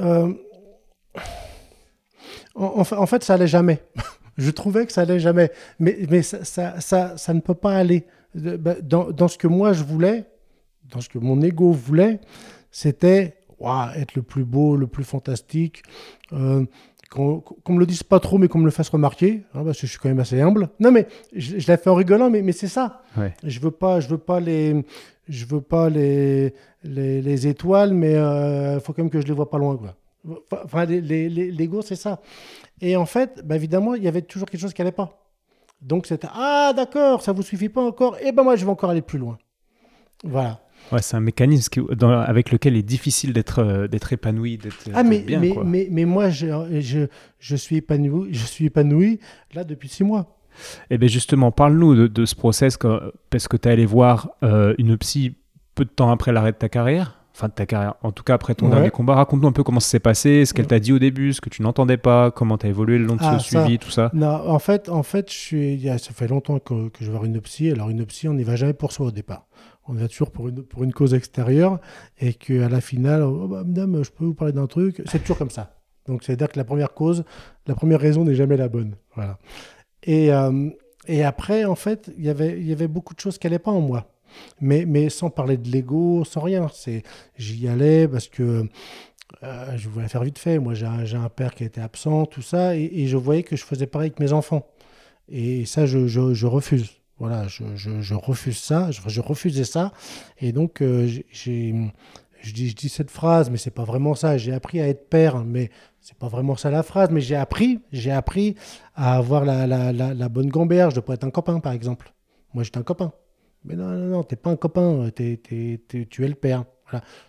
euh, en, fait, ça allait jamais. je trouvais que ça allait jamais, mais mais ça ça, ça, ça ne peut pas aller ben, dans, dans, ce que moi je voulais, dans ce que mon ego voulait, c'était être le plus beau, le plus fantastique. Euh, qu'on me le dise pas trop, mais qu'on me le fasse remarquer, hein, parce que je suis quand même assez humble. Non, mais je, l'ai fait en rigolant, mais, mais c'est ça. Je veux pas, je veux pas les, je veux pas les, les, étoiles, mais il euh, faut quand même que je les vois pas loin, quoi. Enfin, l'ego, c'est ça. Et en fait, bah, évidemment, il y avait toujours quelque chose qui allait pas. Donc c'était ah d'accord, ça vous suffit pas encore. Et eh ben moi, je vais encore aller plus loin. Voilà. Ouais, c'est un mécanisme avec lequel il est difficile d'être euh, d'être épanoui, d'être ah, mais, bien. Mais, mais, mais, moi, je, je, je, suis épanoui, je suis épanoui là depuis six mois. Eh bien justement, parle-nous de, ce process parce que tu es allé voir euh, une psy peu de temps après l'arrêt de ta carrière? Enfin, de ta carrière, en tout cas après ton dernier combat. Raconte-nous un peu comment ça s'est passé, ce qu'elle t'a dit au début, ce que tu n'entendais pas, comment tu as évolué le long de ce ah, suivi, tout ça. Non, en fait, en fait je suis, ça fait longtemps que, que je vais voir une psy. Alors, une psy, on n'y va jamais pour soi au départ on va toujours pour une, pour une cause extérieure et qu'à la finale, oh, bah, madame, je peux vous parler d'un truc? C'est toujours comme ça. Donc, c'est-à-dire que la première cause, la première raison n'est jamais la bonne. Voilà. Et, euh, et après, en fait, y il y avait beaucoup de choses qui n'allaient pas en moi. Mais, mais sans parler de l'ego, sans rien. J'y allais parce que euh, je voulais faire vite fait. Moi, j'ai un, un, père qui était absent, tout ça, et, je voyais que je faisais pareil avec mes enfants. Et ça, je, je refuse. Voilà, je, je, refuse ça, je, refusais ça. Et donc, euh, je, dis, je dis cette phrase, mais c'est pas vraiment ça. J'ai appris à être père, mais c'est pas vraiment ça la phrase. Mais j'ai appris, j'ai appris à avoir la, la, la, bonne gamberge de pas être un copain, par exemple. Moi, j'étais un copain. Mais non, non, non, t'es pas un copain, tu es le père.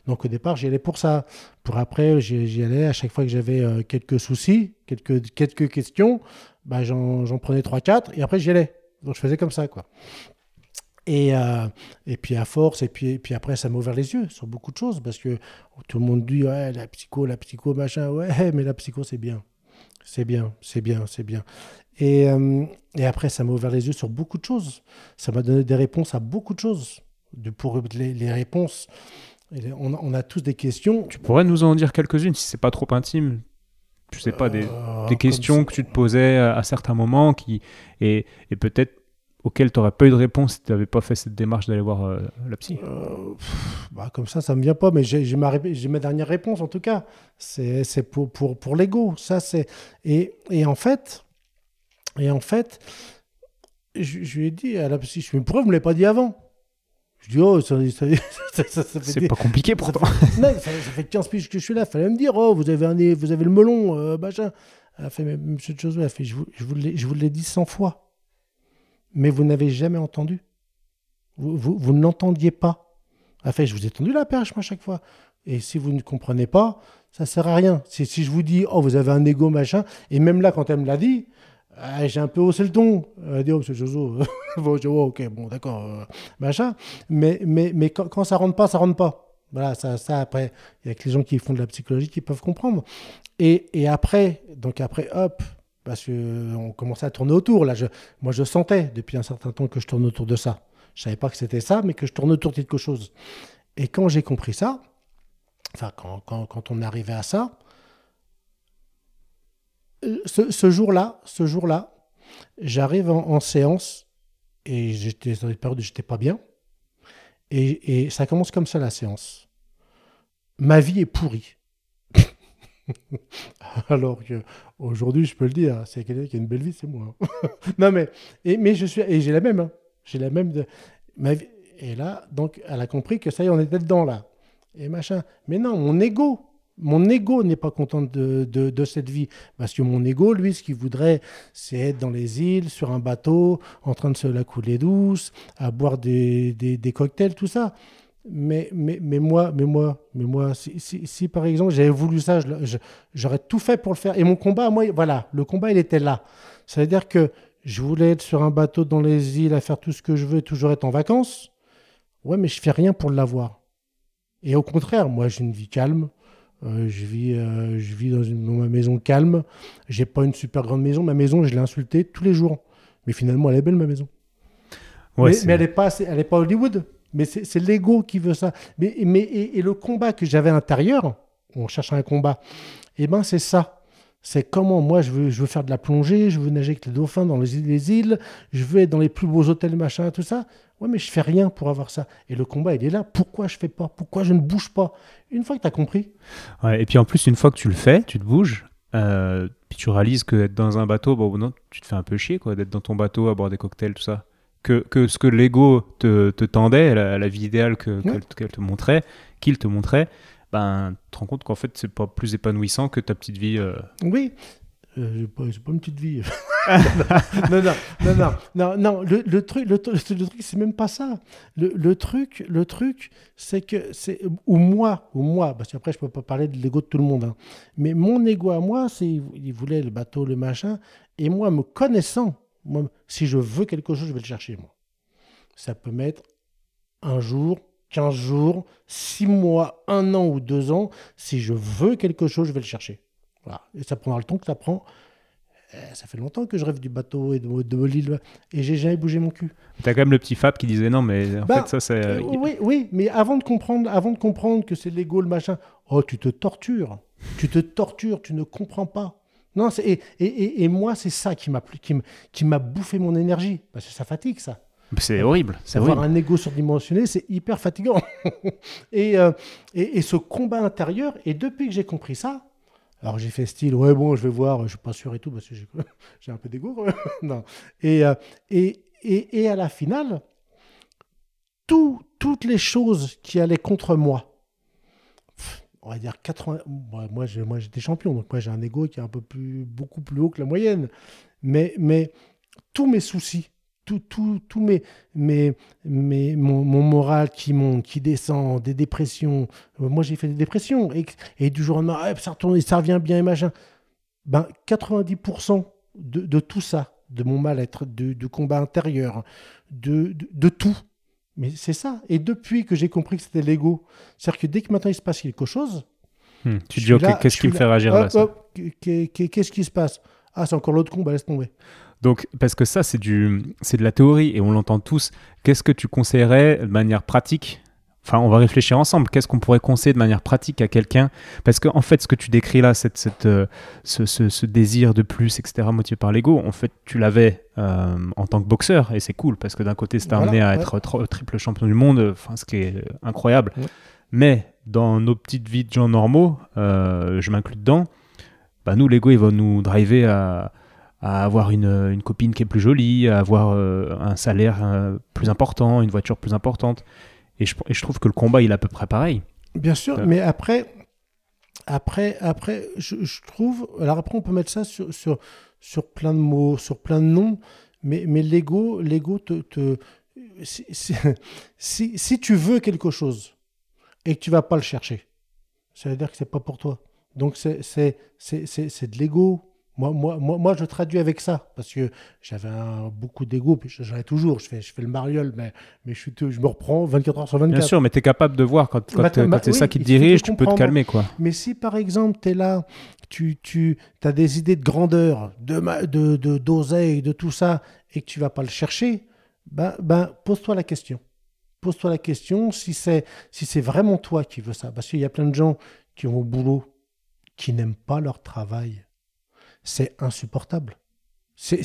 Donc au départ, j'y allais pour ça. Pour après, j'y allais à chaque fois que j'avais euh, quelques soucis, quelques, quelques questions, bah, j'en prenais 3-4 et après j'y allais. Donc je faisais comme ça, quoi. Et, euh, et puis à force, et puis, et puis après, ça m'a ouvert les yeux sur beaucoup de choses, parce que tout le monde dit, ouais, la psycho, la psycho, machin, ouais, mais la psycho, c'est bien. C'est bien, c'est bien, c'est bien. Et, euh, et après, ça m'a ouvert les yeux sur beaucoup de choses. Ça m'a donné des réponses à beaucoup de choses. De, pour les, réponses, on, on, a tous des questions. Tu pourrais nous en dire quelques-unes si c'est pas trop intime je sais pas, des, euh, des questions que tu te posais à, certains moments qui, et, et peut-être auxquelles tu n'aurais pas eu de réponse si tu n'avais pas fait cette démarche d'aller voir euh, la psy euh, bah, Comme ça, ça ne me vient pas, mais j'ai ma, ma dernière réponse en tout cas. C'est pour, pour, pour l'ego. Et, et, en fait, et en fait, je, je, lui ai dit à la psy, je me pourquoi vous ne me l'avez pas dit avant? Je dis, oh, ça, c'est pas compliqué pourtant. non, ça, fait 15 piges que je suis là. Fallait me dire, oh, vous avez, un, vous avez le melon, euh, machin. Elle a fait, mais monsieur Josué, elle a fait, je vous, je vous l'ai dit 100 fois. Mais vous n'avez jamais entendu. Vous, vous, vous ne l'entendiez pas. Elle a fait, je vous ai tendu la perche, moi, chaque fois. Et si vous ne comprenez pas, ça sert à rien. Si, si je vous dis, oh, vous avez un ego, machin, et même là, quand elle me l'a dit, ah, j'ai un peu haussé le ton. Elle a dit, oh, monsieur Jozo, oh, ok, bon, d'accord, euh, machin. Mais, mais, mais quand, quand, ça rentre pas, ça rentre pas. Voilà, ça, après, il y a que les gens qui font de la psychologie qui peuvent comprendre. Et, et après, donc après, hop, parce qu'on commençait à tourner autour. Là, je, moi, je sentais depuis un certain temps que je tourne autour de ça. Je savais pas que c'était ça, mais que je tourne autour de quelque chose. Et quand j'ai compris ça, enfin, quand, quand, quand on arrivait à ça, ce, jour-là, ce jour-là, j'arrive en, séance et j'étais dans une période où j'étais pas bien. Et, ça commence comme ça la séance. Ma vie est pourrie. Alors que aujourd'hui, je peux le dire, c'est quelqu'un qui a une belle vie, c'est moi. non mais, et, mais je suis, et j'ai la même, hein. j'ai la même de. Et là, donc, elle a compris que ça y est, on était dedans là. Et machin. Mais non, mon ego, mon ego n'est pas content de, cette vie. Parce que mon ego, lui, ce qu'il voudrait, c'est être dans les îles, sur un bateau, en train de se la couler douce, à boire des, cocktails, tout ça. Mais, mais, mais moi, mais moi, mais moi si, par exemple j'avais voulu ça, j'aurais tout fait pour le faire. Et mon combat, moi, voilà, le combat, il était là. Ça veut dire que je voulais être sur un bateau dans les îles, à faire tout ce que je veux, toujours être en vacances. Ouais, mais je fais rien pour l'avoir. Et au contraire, moi, j'ai une vie calme. Euh, je vis, euh, je vis dans, une, ma maison calme. J'ai pas une super grande maison. Ma maison, je l'ai insultée tous les jours. Mais finalement, elle est belle, ma maison. mais, elle n'est pas, elle est pas Hollywood. Mais c'est l'ego qui veut ça. Mais, mais et, le combat que j'avais intérieur, on cherche un combat, et eh ben c'est ça. C'est comment moi je veux, je veux faire de la plongée, je veux nager avec les dauphins dans les îles, les îles, je veux être dans les plus beaux hôtels, machin, tout ça. Ouais, mais je fais rien pour avoir ça. Et le combat, il est là. Pourquoi je fais pas? Pourquoi je ne bouge pas? Une fois que tu as compris. Ouais, et puis en plus, une fois que tu le fais, tu te bouges, euh, puis tu réalises que d'être dans un bateau, bon, non, tu te fais un peu chier, quoi, d'être dans ton bateau à boire des cocktails, tout ça. Que, que ce que l'ego te, te tendait, la, la vie idéale que, Ouais. qu'elle, qu'elle te montrait, qu'il te montrait, ben, tu te rends compte qu'en fait, c'est pas plus épanouissant que ta petite vie. euh. Oui. Euh, j'ai pas, une petite vie. non, non, non, non, non, Le, truc, le, tru- le truc, c'est même pas ça. Le, le truc, le truc, c'est que c'est ou moi, ou moi, parce qu'après je peux pas parler de l'ego de tout le monde. hein. Mais mon ego à moi, c'est il voulait le bateau, le machin, et moi, me connaissant, moi, si je veux quelque chose, je vais le chercher moi. Ça peut mettre un jour, 15 jours, 6 mois, un an ou deux ans. Si je veux quelque chose, je vais le chercher. Voilà. Et ça prendra le temps que ça prend. Euh, Ça fait longtemps que je rêve du bateau et de, de l'île et j'ai jamais bougé mon cul. T'as quand même le petit Fab qui disait non, mais en Bah, fait, ça, c'est. Euh, oui, oui, mais avant de comprendre, avant de comprendre que c'est l'ego, le machin, oh, tu te tortures. Tu te tortures, tu ne comprends pas. Non, et, et, et, et moi, c'est ça qui m'a qui m'a bouffé mon énergie. Parce que ça fatigue, ça. C'est horrible. C'est Avoir horrible. un ego surdimensionné, c'est hyper fatigant. et, euh, et, et ce combat intérieur, et depuis que j'ai compris ça, alors j'ai fait style, ouais, bon, je vais voir, je suis pas sûr et tout, parce que j'ai j'ai un peu d'ego. non. Et, euh, et, et, et à la finale, tout- toutes les choses qui allaient contre moi, on va dire 80. Moi, moi, j'ai- moi, j'étais champion, donc moi, j'ai un ego qui est un peu plus, beaucoup plus haut que la moyenne. Mais, mais tous mes soucis, tout, tout, tout mes, mes, mes, mon, mon moral qui monte, qui descend, des dépressions. Euh, Moi, j'ai fait des dépressions. Et, et du jour au lendemain, ça retourne, et ça revient bien et machin. Ben, 90% de, de tout ça, de mon mal-être, de, du combat intérieur, de, de, de tout. Mais c'est ça. Et depuis que j'ai compris que c'était l'ego, c'est-à-dire que dès que maintenant il se passe quelque chose, Hmm. Tu te dis, ok, qu'est-ce qui me fait réagir là Qu'est-ce qui se passe? Ah, c'est encore l'autre con, bah laisse tomber. Donc, parce que ça, c'est du, c'est de la théorie et on l'entend tous. Qu'est-ce que tu conseillerais de manière pratique? Enfin, on va réfléchir ensemble. Qu'est-ce qu'on pourrait conseiller de manière pratique à quelqu'un? Parce qu'en en fait, ce que tu décris là, cette, cette, euh, ce, ce- ce désir de plus, etc., motivé par l'ego, en fait, tu l'avais euh, en tant que boxeur et c'est cool parce que d'un côté, c'est Voilà, amené à ouais. être triple champion du monde, enfin, ce qui est euh, incroyable. Ouais. Mais dans nos petites vies de gens normaux, euh, je m'inclus dedans, bah, nous, l'ego, il va nous driver à, à avoir une, une copine qui est plus jolie, à avoir euh, un salaire euh, plus important, une voiture plus importante. Et je, et je trouve que le combat, il est à peu près pareil. Bien sûr, Ouais. mais après, après, après je, je trouve. Alors après, on peut mettre ça sur, sur, sur plein de mots, sur plein de noms, mais, mais l'ego, l'ego te. te si, si, si, si tu veux quelque chose et que tu vas pas le chercher, ça veut dire que c'est pas pour toi. Donc c'est de l'ego. Moi, moi, moi, moi, je traduis avec ça, parce que j'avais beaucoup d'ego, puis j'en ai toujours, je fais, je fais le mariole, mais, mais je, me reprends 24 heures sur 24. Bien sûr, mais tu es capable de voir quand, quand, Bah, euh, bah, c'est oui, ça qui te dirige, tu peux te calmer. quoi. Mais si par exemple, tu es là, tu, tu as des idées de grandeur, de, de, de- d'oseille, de tout ça, et que tu vas pas le chercher, ben, ben, pose-toi la question. Pose-toi la question si c'est, si c'est vraiment toi qui veux ça. Parce qu'il y a plein de gens qui vont au boulot, qui n'aiment pas leur travail. C'est insupportable. C'est,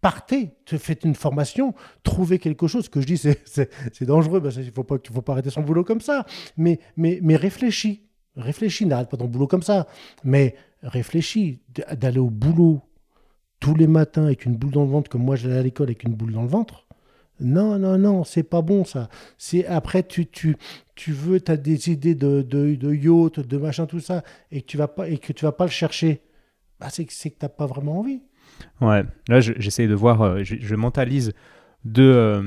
Partez, te faites une formation, trouvez quelque chose. Ce que je dis, c'est, dangereux, parce qu'il ne faut pas, faut pas arrêter son boulot comme ça. Mais, mais, mais réfléchis. Réfléchis, n'arrête pas ton boulot comme ça. Mais réfléchis d'aller au boulot tous les matins avec une boule dans le ventre, comme moi j'allais à l'école avec une boule dans le ventre. Non, non, non, c'est pas bon ça. C'est après tu, tu, tu veux, as des idées de, de, de yacht, de machin, tout ça, et que tu vas pas, et que tu vas pas le chercher. Bah, c'est que que t'as pas vraiment envie. Ouais, là, je- j'essaye de voir, euh, je, je mentalise deux, euh,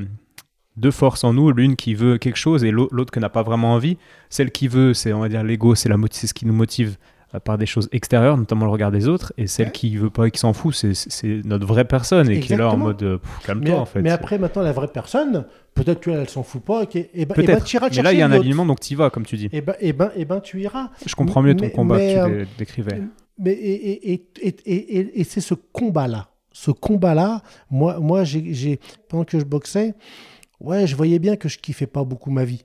deux forces en nous, l'une qui veut quelque chose et l'au- l'autre qui n'a pas vraiment envie. Celle qui veut, c'est, on va dire, l'ego, c'est ce qui nous motive euh, par des choses extérieures, notamment le regard des autres, et celle Ouais. qui veut pas et qui s'en fout, c'est, notre vraie personne et qui est là en mode calme-toi Mais, en fait. mais après, maintenant, la vraie personne, peut-être qu'elle, elle s'en fout pas, et, que- et ben, et Peut-être, tu iras mais là il y a un alignement, donc tu y vas, comme tu dis. Et ben, et ben, et ben, tu iras. Je comprends mieux ton mais- combat mais, que tu euh, dé- décrivais. Mais et, et, et, et, c'est ce combat-là. Ce combat-là, moi, moi j'ai, pendant que je boxais, ouais, je voyais bien que je kiffais pas beaucoup ma vie.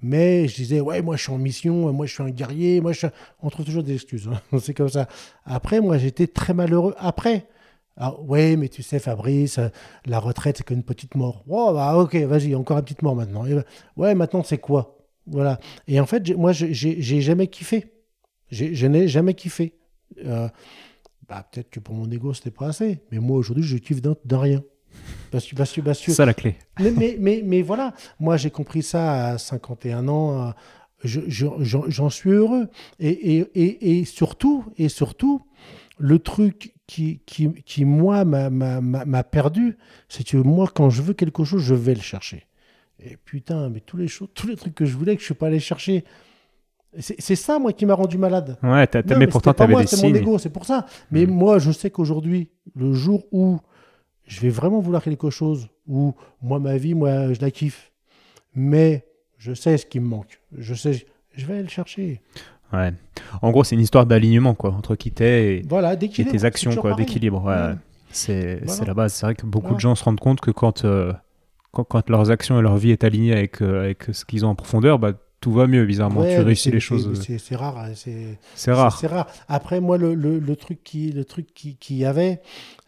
Mais je disais, ouais, moi je suis en mission, moi je suis un guerrier, moi je suis... On trouve toujours des excuses, hein. c'est comme ça. Après, moi j'étais très malheureux. Après, ah, ouais, mais tu sais, Fabrice, euh, la retraite c'est qu'une petite mort. Oh, bah ok, vas-y, encore une petite mort maintenant. Et ouais, maintenant c'est quoi? Voilà. Et en fait, moi j'ai jamais kiffé. Je n'ai jamais kiffé. euh, bah, peut-être que pour mon ego, c'était pas assez. Mais moi, aujourd'hui, je kiffe d'un rien. Parce que, parce que, parce que- C'est ça la clé. mais, mais, mais, mais voilà, moi j'ai compris ça à 51 ans. euh, je- je- J'en j'en suis heureux. Et, et, et, et surtout, et surtout, le truc qui, qui, qui moi, m'a- perdu, c'est que moi, quand je veux quelque chose, je vais le chercher. Et putain, mais tous les, choses, tous les trucs que je voulais que je suis pas allé chercher. C'est ça, moi, qui m'a rendu malade. Ouais, t'as- mais mais pourtant, t'avais des c'est mon ego, c'est pour ça. Mais Mm. moi, je sais qu'aujourd'hui, le jour où je vais vraiment vouloir quelque chose, où moi, ma vie, moi, je la kiffe, mais je sais ce qui me manque. Je sais, je vais aller le chercher. Ouais. En gros, c'est une histoire d'alignement, quoi, entre qui t'es et, Voilà, et tes actions, quoi, d'équilibre. Ouais. Ouais. C'est Voilà. la base. C'est vrai que beaucoup Voilà. de gens se rendent compte que quand, euh, quand, quand leurs actions et leur vie est alignée avec, euh, avec ce qu'ils ont en profondeur, bah, tout va mieux, bizarrement. Ouais, tu réussis les choses. euh, c'est- c'est rare. hein, C'est rare. C'est rare. Après, moi, le, le, le truc qui, le truc qui, qui y avait,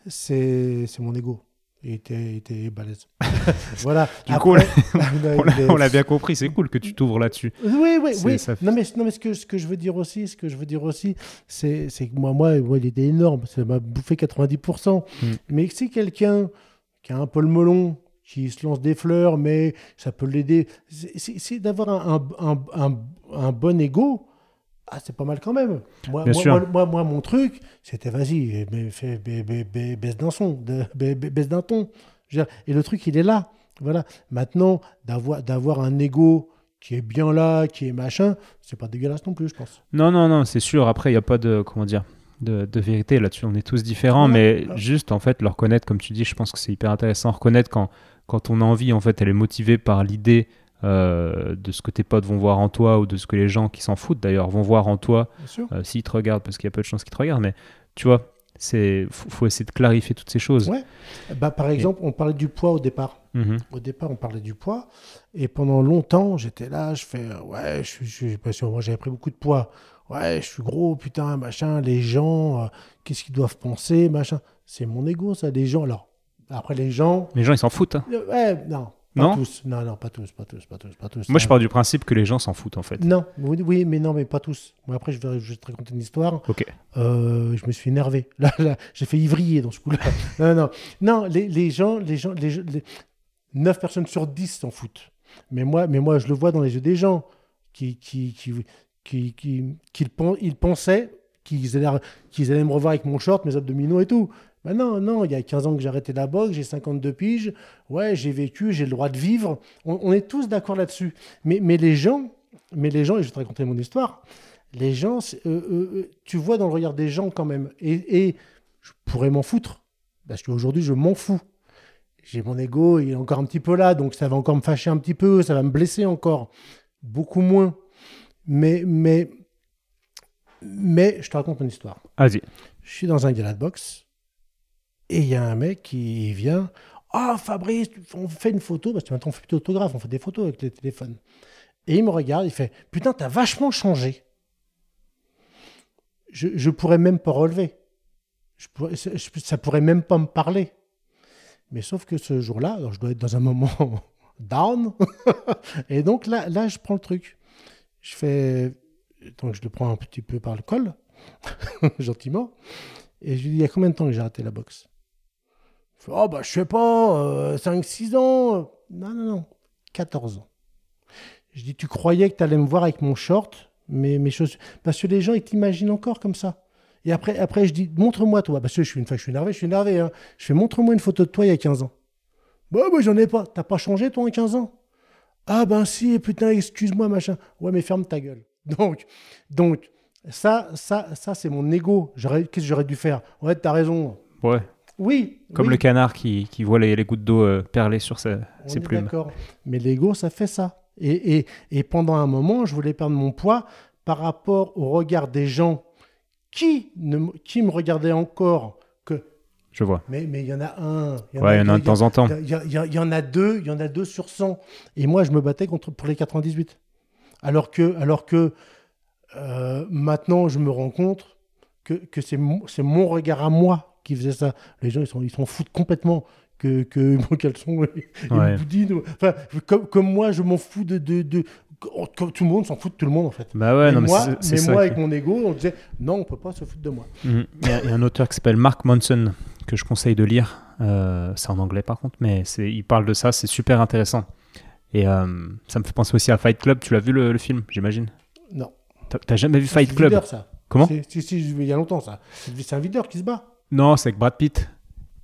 c'est mon ego. Il était, était balèze. voilà. Du coup, on l'a- Après- est- on l'a bien compris, c'est cool que tu t'ouvres là-dessus. Oui, oui, oui. ça- Non, mais, non, mais ce, que, ce que je veux dire aussi, ce que je veux dire aussi, c'est c'est que moi, moi, moi, il était énorme. Ça m'a bouffé 90%. Mm. Mais si quelqu'un qui a un peu le melon, qui se lance des fleurs, mais ça peut l'aider, c'est- d'avoir un, un, un, un- bon ego. Ah, c'est pas mal quand même. Moi, moi, moi, mon truc, c'était vas-y, baisse d'un son, baisse d'un ton. Et le truc, il est là. Voilà. Maintenant, d'avoir un ego qui est bien là, qui est machin, c'est pas dégueulasse non plus, je pense. Non, non, non, c'est sûr. Après, il n'y a pas de, comment dire, de, de vérité là-dessus. On est tous différents, mais Voilà. juste, en fait, le reconnaître, comme tu dis, je pense que c'est hyper intéressant. Reconnaître quand, quand on a envie, en fait, elle est motivée par l'idée euh, de ce que tes potes vont voir en toi ou de ce que les gens qui s'en foutent d'ailleurs vont voir en toi euh, s'ils te regardent, parce qu'il y a peu de chances qu'ils te regardent. Mais tu vois, c'est faut, faut essayer de clarifier toutes ces choses. Ouais. Bah, par exemple, on parlait du poids au départ. Mhm. Au départ, on parlait du poids. Et pendant longtemps, j'étais là, je fais, euh, ouais, je suis, je suis pas sûr, moi j'avais pris beaucoup de poids. Ouais, je suis gros, putain, machin, les gens, euh, qu'est-ce qu'ils doivent penser, machin. C'est mon ego, ça, les gens. Alors, après, les gens, Les gens, ils s'en foutent. hein. euh, ouais, non, pas Non? tous. Non, non, pas tous, pas tous, pas tous, pas tous. Moi, je pars du principe que les gens s'en foutent, en fait. Non, oui, oui, mais non, mais pas tous. Moi, après, je vais, je vais te raconter une histoire. Ok. Euh, je me suis énervé. Là, là, j'ai fait ivrier dans ce coup-là. non, non, non. Les, les gens, les gens, les, les 9 personnes sur 10 s'en foutent. Mais moi, mais moi, je le vois dans les yeux des gens qui, qui, qui, qui, qui, qui pen- ils pensaient qu'ils allaient, qu'ils allaient me revoir avec mon short, mes abdominaux et tout. Ben non, non, il y a 15 ans que j'ai arrêté la boxe, j'ai 52 piges, ouais, j'ai vécu, j'ai le droit de vivre. On, on est tous d'accord là-dessus. Mais, mais les gens, mais les gens, et je vais te raconter mon histoire, les gens, euh, euh, euh, tu vois dans le regard des gens quand même. Et, et je pourrais m'en foutre. Parce qu'aujourd'hui, je m'en fous. J'ai mon ego, il est encore un petit peu là, donc ça va encore me fâcher un petit peu, ça va me blesser encore. Beaucoup moins. Mais, mais, mais je te raconte mon histoire. Vas-y. Je suis dans un gala de boxe et il y a un mec qui vient. Ah, Fabrice, on fait une photo. Parce que maintenant, on fait plus d'autographes, on fait des photos avec les téléphones. Et il me regarde, il fait Putain, t'as vachement changé. Je, pourrais même pas relever. Je pourrais, ça- pourrait même pas me parler. Mais sauf que ce jour-là, je dois être dans un moment down. et donc là, je prends le truc. Je fais. Donc je le prends un petit peu par le col, gentiment. Et je lui dis, il y a combien de temps que j'ai arrêté la boxe? Oh bah je sais pas, 5-6 ans. Non, non, non, 14 ans. Je dis, tu croyais que tu allais me voir avec mon short, mais mes chaussures... Parce que les gens, ils t'imaginent encore comme ça. Et après, après je dis, montre-moi toi. Parce que je suis une je suis énervé, je suis énervé. hein. Je fais, montre-moi une photo de toi il y a 15 ans. Bah, moi, j'en ai pas. T'as pas changé, toi, en 15 ans? Ah, ben si, putain, excuse-moi, machin. Ouais, mais ferme ta gueule. Donc, donc ça, ça, ça c'est mon ego. Qu'est-ce que j'aurais dû faire? Ouais, t'as raison. Ouais. Oui. Comme oui, le canard qui, qui voit les, les gouttes d'eau euh, perler sur sa- on ses est plumes. D'accord. Mais l'ego, ça fait ça. Et, et, et pendant un moment, je voulais perdre mon poids par rapport au regard des gens qui, ne, qui me regardaient encore que. Je vois. Mais mais il y en a un. Ouais, il y en a un de temps en temps. Il y, y y en a deux, il y en a deux sur 100. Et moi, je me battais contre, pour les 98. Alors que, alors que euh, maintenant, je me rends compte que, que c'est mon regard à moi qui faisait ça. Les gens, ils s'en ils foutent complètement que, que mon caleçon est Ouais. une boudine. ou- Enfin, comme, comme moi, je m'en fous de, de, de Comme tout le monde s'en fout de tout le monde en fait. Bah ouais, mais non, mais moi, mais ça moi qui- avec mon ego, on disait non, on peut pas se foutre de moi. Mhm. Il y, a il y a un auteur qui s'appelle Mark Manson que je conseille de lire. Euh, c'est en anglais par contre, mais il parle de ça, c'est super intéressant. Et euh, ça me fait penser aussi à Fight Club. Tu l'as vu le, le film, j'imagine? Non. T'as, jamais vu Fight C'est Club? Videur, ça. Comment? Si, si, il y a longtemps ça. C'est c'est un videur qui se bat. Non, c'est avec Brad Pitt.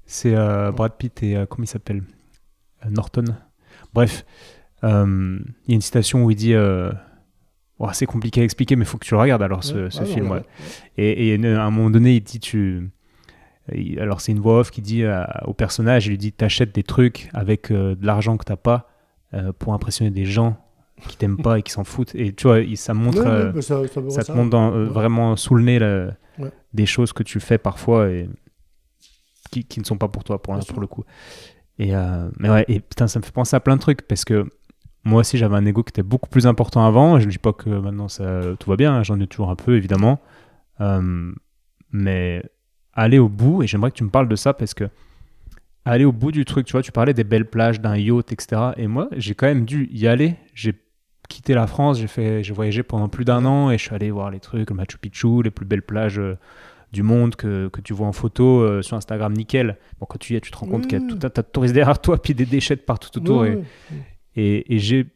C'est euh, Brad Pitt et euh, comment il s'appelle? Euh, Norton. Bref, il y a une citation où il dit. Oh, c'est compliqué à expliquer, mais il faut que tu le regardes alors ce, Ouais, ce ouais, film. ouais. Et, et à un moment donné, il dit tu. Alors c'est une voix off qui dit au personnage, il lui dit t'achètes des trucs avec de l'argent que t'as pas pour impressionner des gens qui t'aiment pas et qui s'en foutent. Et tu vois, ça montre, Ouais, ouais, euh, bah, ça, ça me ça te montre dans- euh, Ouais. vraiment sous le nez là, des choses que tu fais parfois et qui, qui ne sont pas pour toi pour, pour le coup. Et euh, mais ouais, et putain, ça me fait penser à plein de trucs parce que moi aussi j'avais un ego qui était beaucoup plus important avant. Je ne dis pas que maintenant ça tout va bien, hein, j'en ai toujours un peu évidemment. Euh, mais aller au bout, et j'aimerais que tu me parles de ça parce que aller au bout du truc, tu vois, tu parlais des belles plages, d'un yacht, etc. Et moi, j'ai quand même dû y aller. J'ai quitté la France, j'ai fait, j'ai voyagé pendant plus d'un an et je suis allé voir les trucs, le Machu Picchu, les plus belles plages euh, du monde que, que tu vois en photo euh, sur Instagram, nickel. Bon, quand tu y es, tu te rends compte qu'il y a oui. tout un tas de touristes derrière toi, puis des déchets de partout autour. Ouais, et- et, et j'ai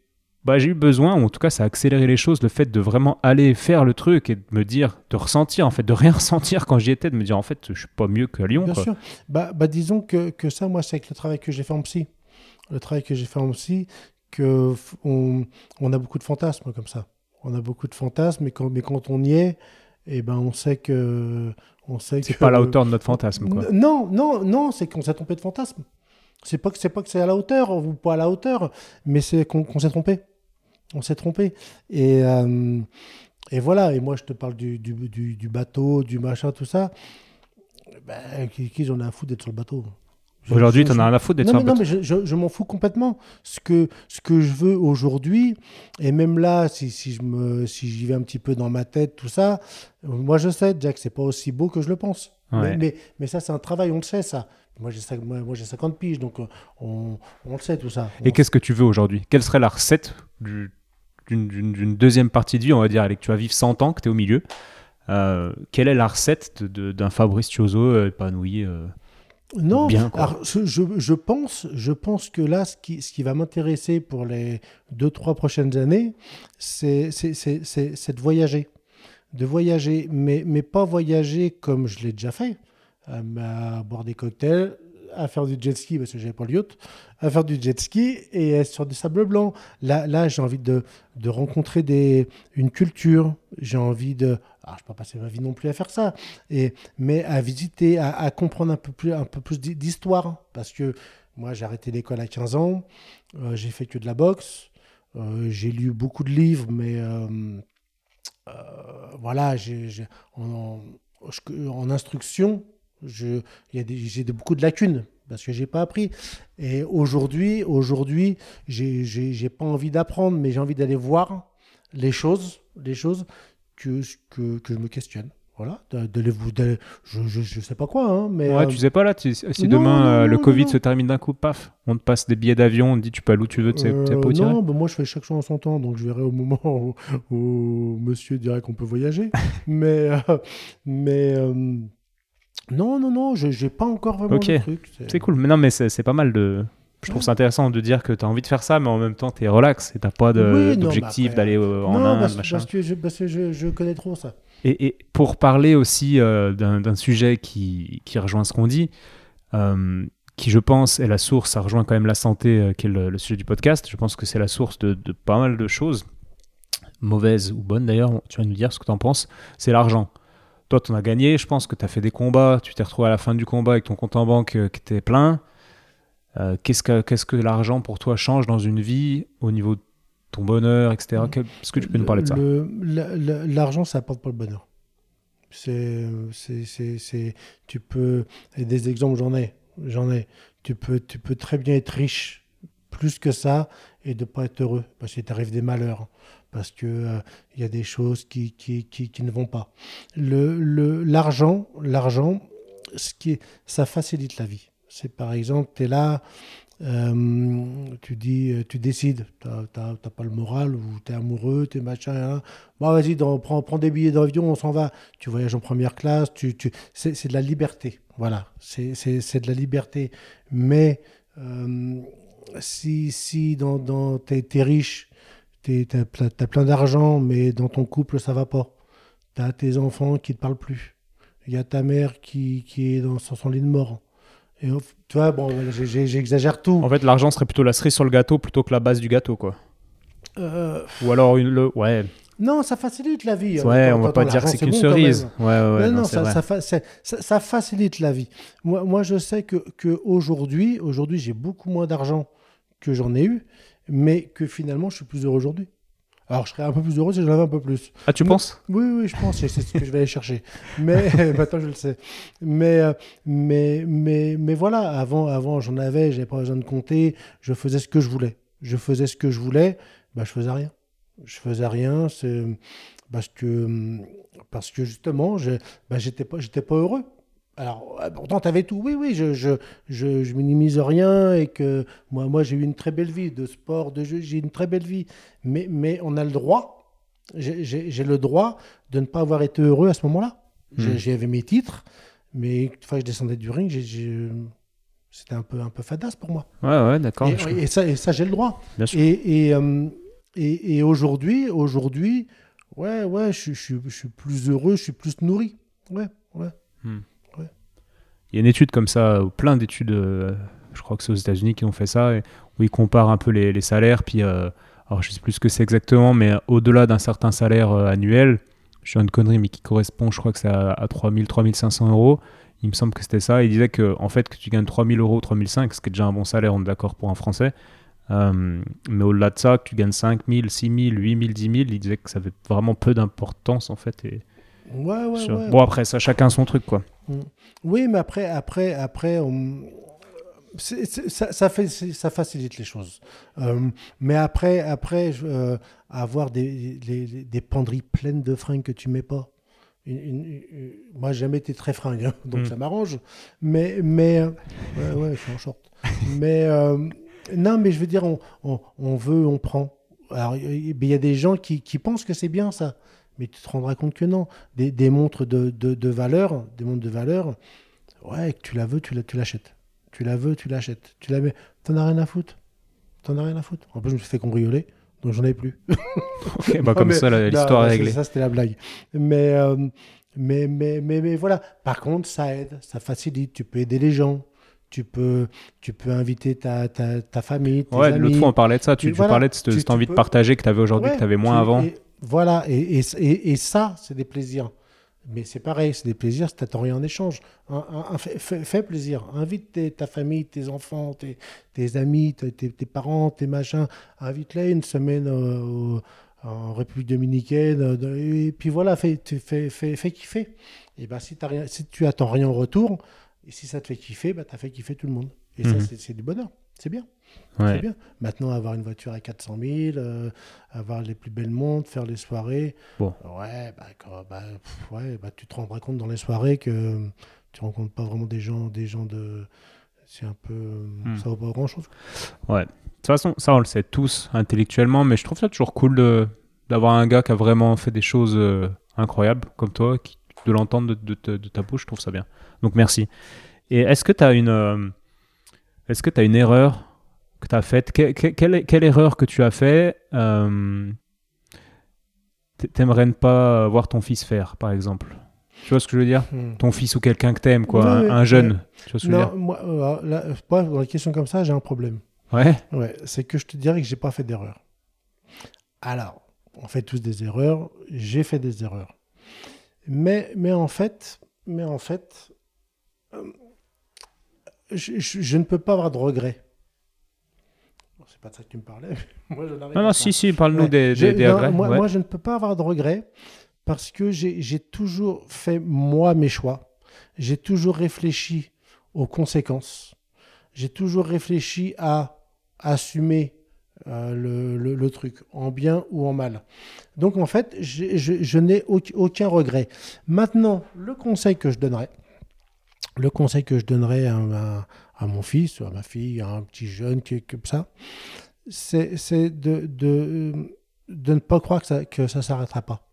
bah, j'ai eu besoin, ou en tout cas ça a accéléré les choses, le fait de vraiment aller faire le truc et de me dire, de ressentir en fait, de rien ressentir quand j'y étais, de me dire en fait je suis pas mieux qu'à Lyon. Bien quoi. sûr. Bah, bah, disons que, que ça, moi, c'est avec le travail que j'ai fait en psy. Le travail que j'ai fait en psy, que on, on a beaucoup de fantasmes comme ça. On a beaucoup de fantasmes, mais quand, mais quand on y est, eh ben, on sait que. On sait C'est pas à la hauteur de notre fantasme. Quoi. Non, non, non, c'est qu'on s'est trompé de fantasme. C'est pas que c'est pas que c'est à la hauteur ou pas à la hauteur, mais c'est qu'on s'est trompé. On s'est trompé. Et, euh, et voilà. Et moi, je te parle du, du, du- du bateau, du machin, tout ça. Ben, qui, qui j'en ai à foutre d'être sur le bateau Aujourd'hui, t'en je- as rien à foutre d'être non, sur mais, non, mais je, je- je m'en fous complètement. Ce que, ce que je veux aujourd'hui, et même là, si, si je me, si j'y vais un petit peu dans ma tête, tout ça, moi je sais déjà que c'est pas aussi beau que je le pense. Ouais. Mais, mais, mais ça, c'est un travail, on le sait, ça. Moi, j'ai moi, moi, j'ai 50 piges, donc euh, on, on le sait, tout ça. Et On- qu'est-ce que tu veux aujourd'hui? Quelle serait la recette du- d'une- deuxième partie de vie On va dire, allez, que tu vas vivre 100 ans, que tu es au milieu. Euh, quelle est la recette d'un Fabrice Chioso euh, épanoui euh, Non, bien, alors, je, je, pense, je pense que là, ce qui, ce qui va m'intéresser pour les deux, trois prochaines années, c'est de voyager. De voyager, mais, mais pas voyager comme je l'ai déjà fait, à, à boire des cocktails, à faire du jet ski, parce que j'avais pas le yacht, à faire du jet ski et être sur du sable blanc. Là, là j'ai envie de, de rencontrer des, une culture, j'ai envie de... Alors, je ne peux pas passer ma vie non plus à faire ça, et, mais à visiter, à, comprendre un peu plus, plus d'hi- d'histoire. Parce que moi, j'ai arrêté l'école à 15 ans, euh, j'ai fait que de la boxe, euh, j'ai lu beaucoup de livres, mais euh, voilà, en, instruction, j'ai beaucoup de lacunes parce que j'ai pas appris. Et aujourd'hui, aujourd'hui, j'ai, j'ai, j'ai pas envie d'apprendre, mais j'ai envie d'aller voir les choses, les choses que, que, que je me questionne. Voilà, de, de les- de- je, je, je sais pas quoi, hein, mais Ouais, euh, tu sais pas là, tu- si non, demain non, euh, non, le Covid se termine d'un coup, paf, on te passe des billets d'avion, on te dit tu peux aller où tu veux, tu sais, Euh, pas où non, bah, moi je fais chaque chose en son temps, donc je verrai au moment où, où monsieur dirait qu'on peut voyager. mais euh, mais euh, non, non, non, j'ai pas encore vraiment Ok. le truc. C'est cool, mais non, mais c'est pas mal de. Je trouve ça intéressant de dire que tu as envie de faire ça, mais en même temps, tu es relax et t'as pas Oui, d'objectif bah après, d'aller euh, en non, Inde, parce, machin. parce que, je, parce que je, je connais trop ça. Et, et pour parler aussi euh, d'un sujet qui, qui rejoint ce qu'on dit, euh, qui je pense est la source, ça rejoint quand même la santé, qui est le, le sujet du podcast, je pense que c'est la source de, de pas mal de choses, mauvaises ou bonnes d'ailleurs, tu vas nous dire ce que tu en penses, c'est l'argent. Toi, tu en as gagné, je pense que tu as fait des combats, tu t'es retrouvé à la fin du combat avec ton compte en banque euh, qui était plein. Euh, Qu'est-ce que, l'argent pour toi change dans une vie au niveau de ton bonheur, etc. Est-ce que tu peux nous parler de ça? L'argent, ça apporte pas le bonheur. C'est, c'est, tu peux, et des exemples, j'en ai, j'en ai. Tu peux, tu peux très bien être riche, plus que ça, et de pas être heureux, parce qu'il t'arrive des malheurs, parce que euh, il y a des choses qui, qui, qui, qui ne vont pas. Le, l'argent, l'argent, ce qui ça facilite la vie. C'est par exemple, tu es là, Euh, tu dis, tu décides, tu n'as pas le moral ou tu es amoureux, tu es machin. Hein. Bon, vas-y, prends, prends, des billets d'avion, on s'en va. Tu voyages en première classe, tu, tu... c'est de la liberté. Voilà, c'est de la liberté. Mais euh, si, si dans, dans tu es, riche, tu as, plein d'argent, mais dans ton couple, ça va pas. Tu as tes enfants qui ne te parlent plus. Il y a ta mère qui, qui est dans son lit de mort. Et tu vois, bon, j'exagère tout. En fait, l'argent serait plutôt la cerise sur le gâteau plutôt que la base du gâteau, quoi. Euh, Ou alors une, le, ouais. Non, ça facilite la vie. Ouais, on va pas dire que c'est qu'une cerise. Ouais, ouais, non, non ça, ça, ça, facilite la vie. Moi, moi je sais que, que aujourd'hui, aujourd'hui, j'ai beaucoup moins d'argent que j'en ai eu, mais que finalement, je suis plus heureux aujourd'hui. Alors, je serais un peu plus heureux si j'en avais un peu plus. Ah, tu penses? Oui, oui, je pense. C'est ce que je vais aller chercher. Mais maintenant, je le sais. Mais, euh, mais, mais, mais voilà, avant, avant j'en avais, j'avais pas besoin de compter. Je faisais ce que je voulais. Je faisais ce que je voulais. Bah, je faisais rien. Je faisais rien. C'est parce que, parce que justement, je, bah, j'étais pas, j'étais pas heureux. Alors, pourtant, tu avais tout. Oui, oui, je, je, je, je, minimise rien et que moi, moi j'ai eu une très belle vie de sport, de jeu, j'ai une très belle vie. Mais, mais on a le droit, j'ai le droit de ne pas avoir été heureux à ce moment-là. Hmm. J'avais mes titres, mais une fois que je descendais du ring, c'était un peu, un peu fadasse pour moi. Ouais, ouais, d'accord. Et, ça, et ça j'ai le droit. Bien sûr. Et, et, euh, et, aujourd'hui, aujourd'hui, ouais, ouais, je, je, je, suis plus heureux, je suis plus nourri. Ouais, ouais. Hmm. Il y a une étude comme ça, plein d'études, euh, je crois que c'est aux États-Unis qui ont fait ça, où ils comparent un peu les, salaires. Puis, euh, alors je sais plus ce que c'est exactement, mais au-delà d'un certain salaire euh, annuel, je suis une connerie, mais qui correspond, je crois que c'est à, à 3000, 3500 euros. Il me semble que c'était ça. Il disait que, en fait, que tu gagnes 3000 euros, 3005, ce qui est déjà un bon salaire, on est d'accord pour un Français. mais au-delà de ça, que tu gagnes 5000, 6000, 8000, 10 000, il disait que ça avait vraiment peu d'importance, en fait. Ouais, ouais, Bon, après, ça, chacun son truc, quoi. Mm. Oui, mais après, après, après ça, fait, ça facilite les choses. Euh, mais après, après euh, avoir des, des penderies pleines de fringues que tu mets pas. Une, moi, j'ai jamais été très fringue, hein, donc mm. ça m'arrange. Mais, mais ouais, ouais, je suis en short. mais euh, non, mais je veux dire, on, on, veut, on prend. Alors, il y a des gens qui, qui pensent que c'est bien ça mais tu te rendras compte que non. Des, des montres de, de, de, valeur, des montres de valeur, ouais, que tu la veux, tu l'achètes. Tu la veux, tu l'achètes. Tu la mets. T'en as rien à foutre. T'en as rien à foutre. En plus, je me suis fait cambrioler, donc j'en ai plus. ok, bah comme ça, l'histoire est réglée. Ça, c'était la blague. Mais, euh, mais, mais, mais, mais, voilà. Par contre, ça aide, ça facilite. Tu peux aider les gens. Tu peux, tu peux inviter ta, ta, ta famille. Tes ouais, l'autre fois, on parlait de ça. Tu, tu parlais de cette, envie de partager que tu avais aujourd'hui, que tu avais moins avant. Voilà, et, et, ça, c'est des plaisirs. Mais c'est pareil, c'est des plaisirs, tu n'attends rien en échange. fais, plaisir. Invite ta famille, tes enfants, tes, amis, tes, parents, tes machins. Invite-les une semaine euh, en République dominicaine. Euh, et puis voilà, fais, fais, fais, kiffer. Et ben, si, as rien, si tu attends rien en retour, et si ça te fait kiffer, ben, tu as fait kiffer tout le monde. Et ça, mhm. c'est du bonheur. C'est bien. C'est bien. Maintenant, avoir une voiture à 400 000, euh, avoir les plus belles montres, faire les soirées. Bon. Ouais, bah, bah, ouais bah, tu te rendras compte dans les soirées que tu rencontres pas vraiment des gens, des gens de. C'est un peu. Hmm. Ça vaut pas grand chose. Ouais. De toute façon, ça, on le sait tous intellectuellement, mais je trouve ça toujours cool de, d'avoir un gars qui a vraiment fait des choses euh, incroyables comme toi, qui, de l'entendre de, de, ta bouche, je trouve ça bien. Donc merci. Et est-ce que tu as une. Euh, est-ce que tu as une erreur que tu as faite quelle, erreur que tu as fait euh, T'aimerais ne pas voir ton fils faire, par exemple? Tu vois ce que je veux dire? Hmm. Ton fils ou quelqu'un que t'aimes, quoi, un, jeune. Tu vois ce que je veux dire? moi, euh, dans les questions comme ça, j'ai un problème. Ouais. Ouais, c'est que je te dirais que j'ai pas fait d'erreur. Alors, on fait tous des erreurs. J'ai fait des erreurs. Mais, mais en fait, mais en fait, euh, je, ne peux pas avoir de regrets. c'est pas de ça que tu me parlais. moi, je non, non, si, si, parle-nous des, regrets. Moi, je ne peux pas avoir de regrets parce que j'ai toujours fait, moi, mes choix. J'ai toujours réfléchi aux conséquences. J'ai toujours réfléchi à assumer euh, le, le, truc, en bien ou en mal. Donc, en fait, je, je n'ai aucun regret. Maintenant, le conseil que je donnerais, le conseil que je donnerais à, mon fils, à ma fille, à un petit jeune qui comme ça, c'est de, de, ne pas croire que ça ça s'arrêtera pas.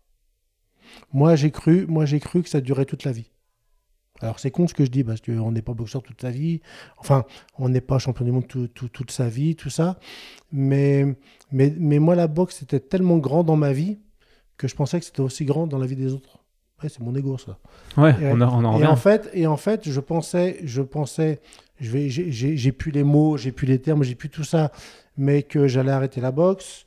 Moi, j'ai cru, moi cru que ça durait toute la vie. Alors c'est con ce que je dis parce qu'on n'est pas boxeur toute sa vie, enfin on n'est pas champion du monde tout- tout- toute sa vie, tout ça. Mais, mais, mais moi la boxe c'était tellement grand dans ma vie que je pensais que c'était aussi grand dans la vie des autres. C'est mon ego ça. Ouais, Et- on, en- on en Et revient. en fait, et en fait, je pensais, je pensais, je vais, j'ai- j'ai j'ai plus les mots, j'ai plus les termes, j'ai plus tout ça, mais que j'allais arrêter la boxe,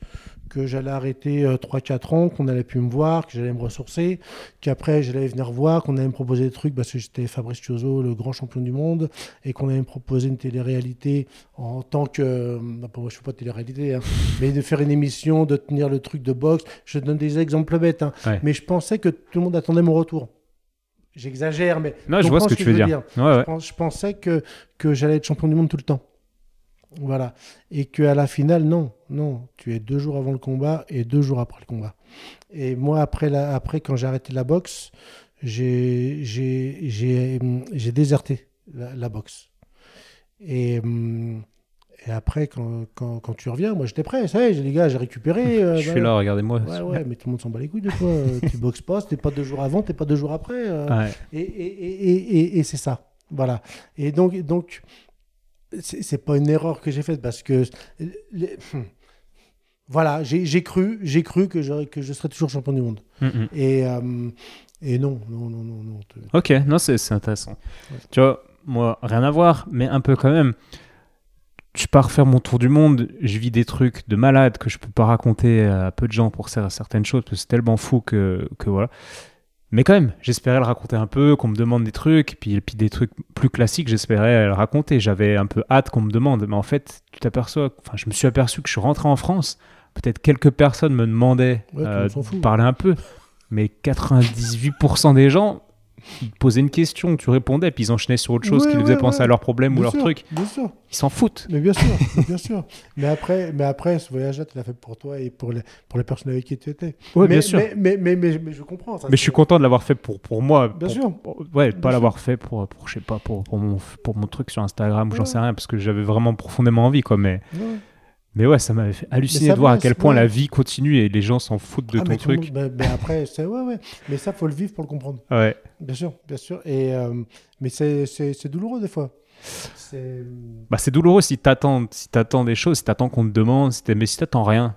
que j'allais arrêter 3-4 ans, qu'on allait plus me voir, que j'allais me ressourcer, qu'après j'allais venir voir, qu'on allait me proposer des trucs parce que j'étais Fabrice Chioso, le grand champion du monde, et qu'on allait me proposer une télé-réalité en tant que, euh, moi, je fais pas de télé-réalité, hein, mais de faire une émission, de tenir le truc de boxe. Je donne des exemples bêtes, hein, Ouais. mais je pensais que tout le monde attendait mon retour. J'exagère, mais Non, je vois ce que tu veux dire. Ouais. je, pense- je pensais que, que j'allais être champion du monde tout le temps. Voilà. Et qu'à la finale, non, non. Tu es deux jours avant le combat et deux jours après le combat. Et moi, après, la, après quand j'ai arrêté la boxe, j'ai j'ai- j'ai- j'ai déserté la, la boxe. Et, hum, et après, quand, quand, quand tu reviens, moi j'étais prêt. Ça y est, les gars, j'ai récupéré. euh, Je suis là, regardez-moi. Ouais, ouais, mais tout le monde s'en bat les couilles de toi. Tu boxes pas, t'es pas deux jours avant, t'es pas deux jours après. euh. Ouais. Et, et- et c'est ça. Voilà. Et donc, donc c'est pas une erreur que j'ai faite parce que. les- hum. voilà, j'ai cru, j'ai cru que, j'aurais- que je serais toujours champion du monde. Mm, mm. Et, euh, et non, non, non, non. non. Ok, non, c'est intéressant. Ouais. Tu vois, moi, rien à voir, mais un peu quand même. Je pars faire mon tour du monde, je vis des trucs de malade que je peux pas raconter à peu de gens pour cer- certaines choses, parce que c'est tellement fou que, que voilà. Mais quand même, j'espérais le raconter un peu, qu'on me demande des trucs, puis, puis des trucs plus classiques, j'espérais le raconter. J'avais un peu hâte qu'on me demande, mais en fait, tu t'aperçois, enfin, je me suis aperçu que je suis rentré en France, peut-être quelques personnes me demandaient Ouais, euh, de parler un peu, mais 98% des gens, ils posaient une question, tu répondais, puis ils enchaînaient sur autre chose Ouais, qui les faisait ouais, penser ouais. à leurs problèmes ou Bien leurs sûr, trucs. Bien sûr. Ils s'en foutent. Mais bien sûr, bien sûr. Mais après, mais après ce voyage-là, tu l'as fait pour toi et pour les, pour les personnes avec qui tu étais. Mais, bien sûr. Mais, mais, mais, mais, je comprends. Ça, Mais je suis content de l'avoir fait pour, pour moi. Bien pour- sûr. pour- ouais, Bien pas sûr. l'avoir fait pour, pour, je sais pas, pour, pour, mon, pour mon truc sur Instagram ou j'en sais rien, parce que j'avais vraiment profondément envie, quoi. Mais. Mais ouais, ça m'avait fait halluciner de voir à quel point ouais. la vie continue et les gens s'en foutent de Ah, ton mais truc. mais, mais après, c'est ouais, ouais. Mais ça, faut le vivre pour le comprendre. Ouais. Bien sûr, bien sûr. Et euh, mais c'est douloureux des fois. C'est Bah, c'est douloureux si t'attends si t'attends des choses, si t'attends qu'on te demande, si mais si t'attends rien,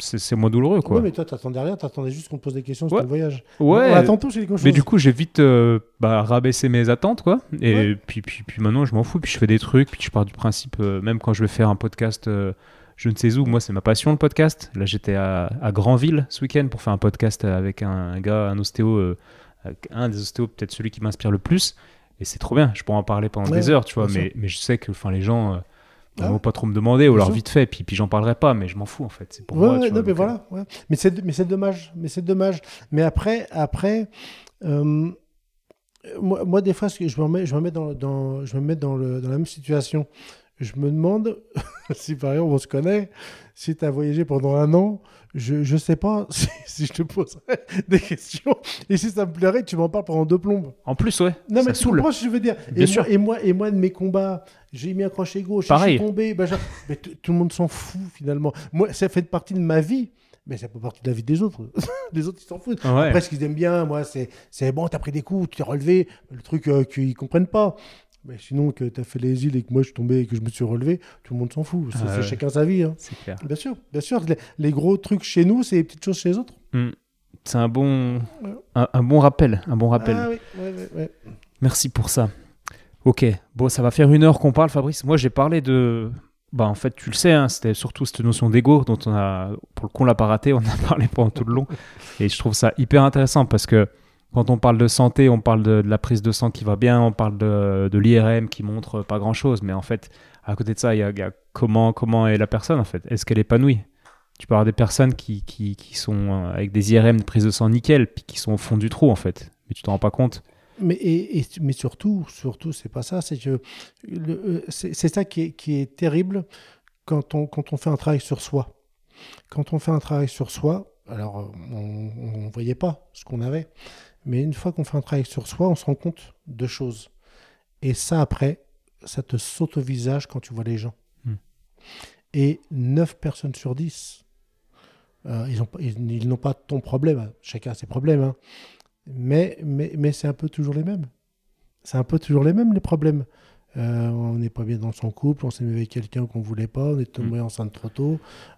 c'est moins douloureux, quoi. Ouais, mais toi, t'attendais rien. T'attendais juste qu'on te pose des questions sur Ouais. le voyage. Ouais. On attend tous quelque chose. Mais du coup, j'ai vite euh, bah, rabaissé mes attentes, quoi. Et puis, puis, puis maintenant, je m'en fous. Puis je fais des trucs. Puis je pars du principe, euh, même quand je vais faire un podcast, euh, je ne sais où, moi, c'est ma passion, le podcast. Là, j'étais à, à Granville ce week-end pour faire un podcast avec un, un gars, un ostéo, euh, un des ostéos, peut-être celui qui m'inspire le plus. Et c'est trop bien. Je pourrais en parler pendant Ouais, des heures, tu vois. Mais, mais je sais que enfin, les gens. euh, Ah vont pas trop me demander ou alors sûr. vite fait puis, puis j'en parlerai pas mais je m'en fous en fait c'est pour Ouais, moi ouais, tu non, vois, mais euh, voilà. ouais. Mais c'est mais c'est dommage. Mais c'est dommage. Mais après après. euh, moi, moi, des fois, je me remets, je me mets dans, dans, je me mets dans, le, dans la même situation. Je me demande si, par exemple, on se connaît, si tu as voyagé pendant un an, je ne sais pas si, si je te poserais des questions et si ça me plairait tu m'en parles pendant deux plombes. en plus ouais Non, ça mais saoule je veux dire. Bien et, sûr. Moi, et, moi, et moi, de mes combats, j'ai mis un crochet gauche, Pareil. je suis tombé. ben, mais tout le monde s'en fout finalement. Moi, ça fait partie de ma vie, mais ça fait partie de la vie des autres. les autres, ils s'en foutent. ouais. Après, ce qu'ils aiment bien, moi, c'est c'est bon, t'as pris des coups, tu t'es relevé. Le truc euh, qu'ils comprennent pas. Mais sinon, que t'as fait les îles et que moi je suis tombé et que je me suis relevé, tout le monde s'en fout. C'est Ah c'est ouais. chacun sa vie. hein. c'est clair Bien sûr, bien sûr. Les, les gros trucs chez nous, c'est les petites choses chez les autres. c'est un bon Ouais. un, un bon rappel un bon rappel Ah oui, ouais. Merci pour ça. Ok, bon, ça va faire une heure qu'on parle, Fabrice. Moi, j'ai parlé de. Bah, en fait, tu le sais, hein, c'était surtout cette notion d'ego dont on a, pour le coup, on l'a pas raté, on en a parlé pendant tout le long. Et je trouve ça hyper intéressant parce que quand on parle de santé, on parle de, la prise de sang qui va bien, on parle de, l'IRM qui montre pas grand chose. Mais en fait, à côté de ça, il y a, comment, comment est la personne, en fait. Est-ce qu'elle est épanouie? Tu peux avoir des personnes qui, qui, sont euh, avec des IRM de prise de sang nickel, puis qui sont au fond du trou, en fait. Mais tu t'en rends pas compte. Mais, et, mais surtout, surtout, c'est pas ça. C'est que euh, c'est c'est ça qui est, qui est terrible quand on, quand on fait un travail sur soi. Quand on fait un travail sur soi, alors euh, on ne voyait pas ce qu'on avait, mais une fois qu'on fait un travail sur soi, on se rend compte de choses. Et ça, après, ça te saute au visage quand tu vois les gens. Hmm. Et 9 personnes sur 10, euh, ils n'ont ils, ils n'ont pas ton problème. Chacun a ses problèmes. hein. Mais, mais, mais c'est un peu toujours les mêmes. C'est un peu toujours les mêmes, les problèmes. Euh, on n'est pas bien dans son couple, on s'est mis avec quelqu'un qu'on voulait pas, on est tombé enceinte trop tôt,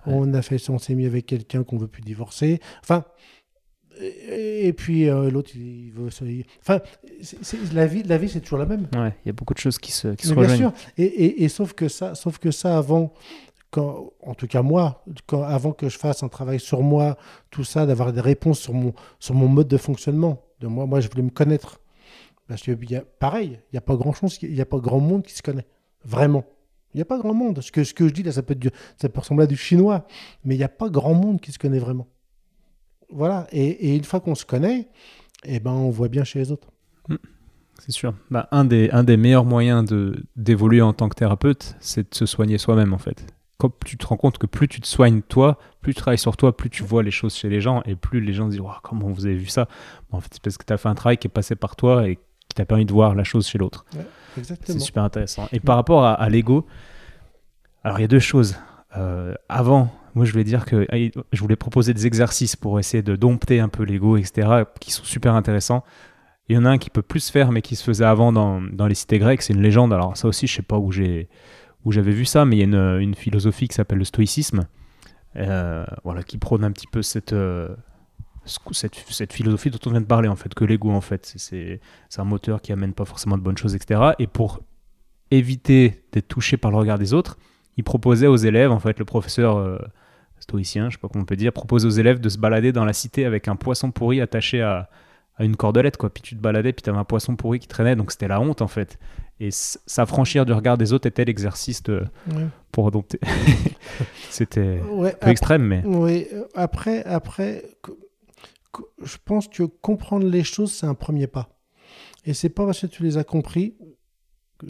Ouais. on a fait, on s'est mis avec quelqu'un qu'on veut plus divorcer. Enfin, et, et puis euh, l'autre, il veut. se- il- Enfin, c'est- c'est- la vie, la vie, c'est toujours la même. Ouais, il y a beaucoup de choses qui se, qui se Mais bien rejoignent. sûr. Et, et- et sauf que ça, sauf que ça avant, quand, en tout cas moi, quand, avant que je fasse un travail sur moi, tout ça, d'avoir des réponses sur mon, sur mon mode de fonctionnement. De moi, moi, je voulais me connaître. Parce que il y a, pareil, il n'y a pas grand chose, il y a pas grand monde qui se connaît. Vraiment. Il n'y a pas grand monde. Ce que, ce que je dis là, ça peut, être du- ça peut ressembler à du chinois, mais il n'y a pas grand monde qui se connaît vraiment. Voilà. Et, et une fois qu'on se connaît, eh ben, on voit bien chez les autres. C'est sûr. Bah, un, des, un des meilleurs moyens de, d'évoluer en tant que thérapeute, c'est de se soigner soi-même, en fait. Quand tu te rends compte que plus tu te soignes toi, plus tu travailles sur toi, plus tu vois les choses chez les gens, et plus les gens se disent Comment vous avez vu ça? Bon, En fait, c'est parce que tu as fait un travail qui est passé par toi et qui t'a permis de voir la chose chez l'autre. C'est super intéressant. Et par rapport à, à l'ego, alors il y a deux choses. Euh, avant, moi je voulais dire que eh, je voulais proposer des exercices pour essayer de dompter un peu l'ego, etc., qui sont super intéressants. Il y en a un qui peut plus se faire, mais qui se faisait avant dans, les cités grecques. C'est une légende. Alors ça aussi, je sais pas où j'ai où j'avais vu ça, mais il y a une, philosophie qui s'appelle le stoïcisme, euh, voilà, qui prône un petit peu cette, euh, ce- cette, cette philosophie dont on vient de parler, en fait, que l'ego, en fait, c'est un moteur qui amène pas forcément de bonnes choses, etc. Et pour éviter d'être touché par le regard des autres, il proposait aux élèves, en fait, le professeur euh, stoïcien, je sais pas comment on peut dire, proposait aux élèves de se balader dans la cité avec un poisson pourri attaché à, à une cordelette, quoi. Puis tu te baladais, puis tu avais un poisson pourri qui traînait, donc c'était la honte, en fait. Et s'affranchir du regard des autres était l'exercice Ouais. pour dompter. c'était Ouais, un peu extrême, mais Oui, euh, après, après, je pense que comprendre les choses, c'est un premier pas. Et c'est pas parce que tu les as compris que,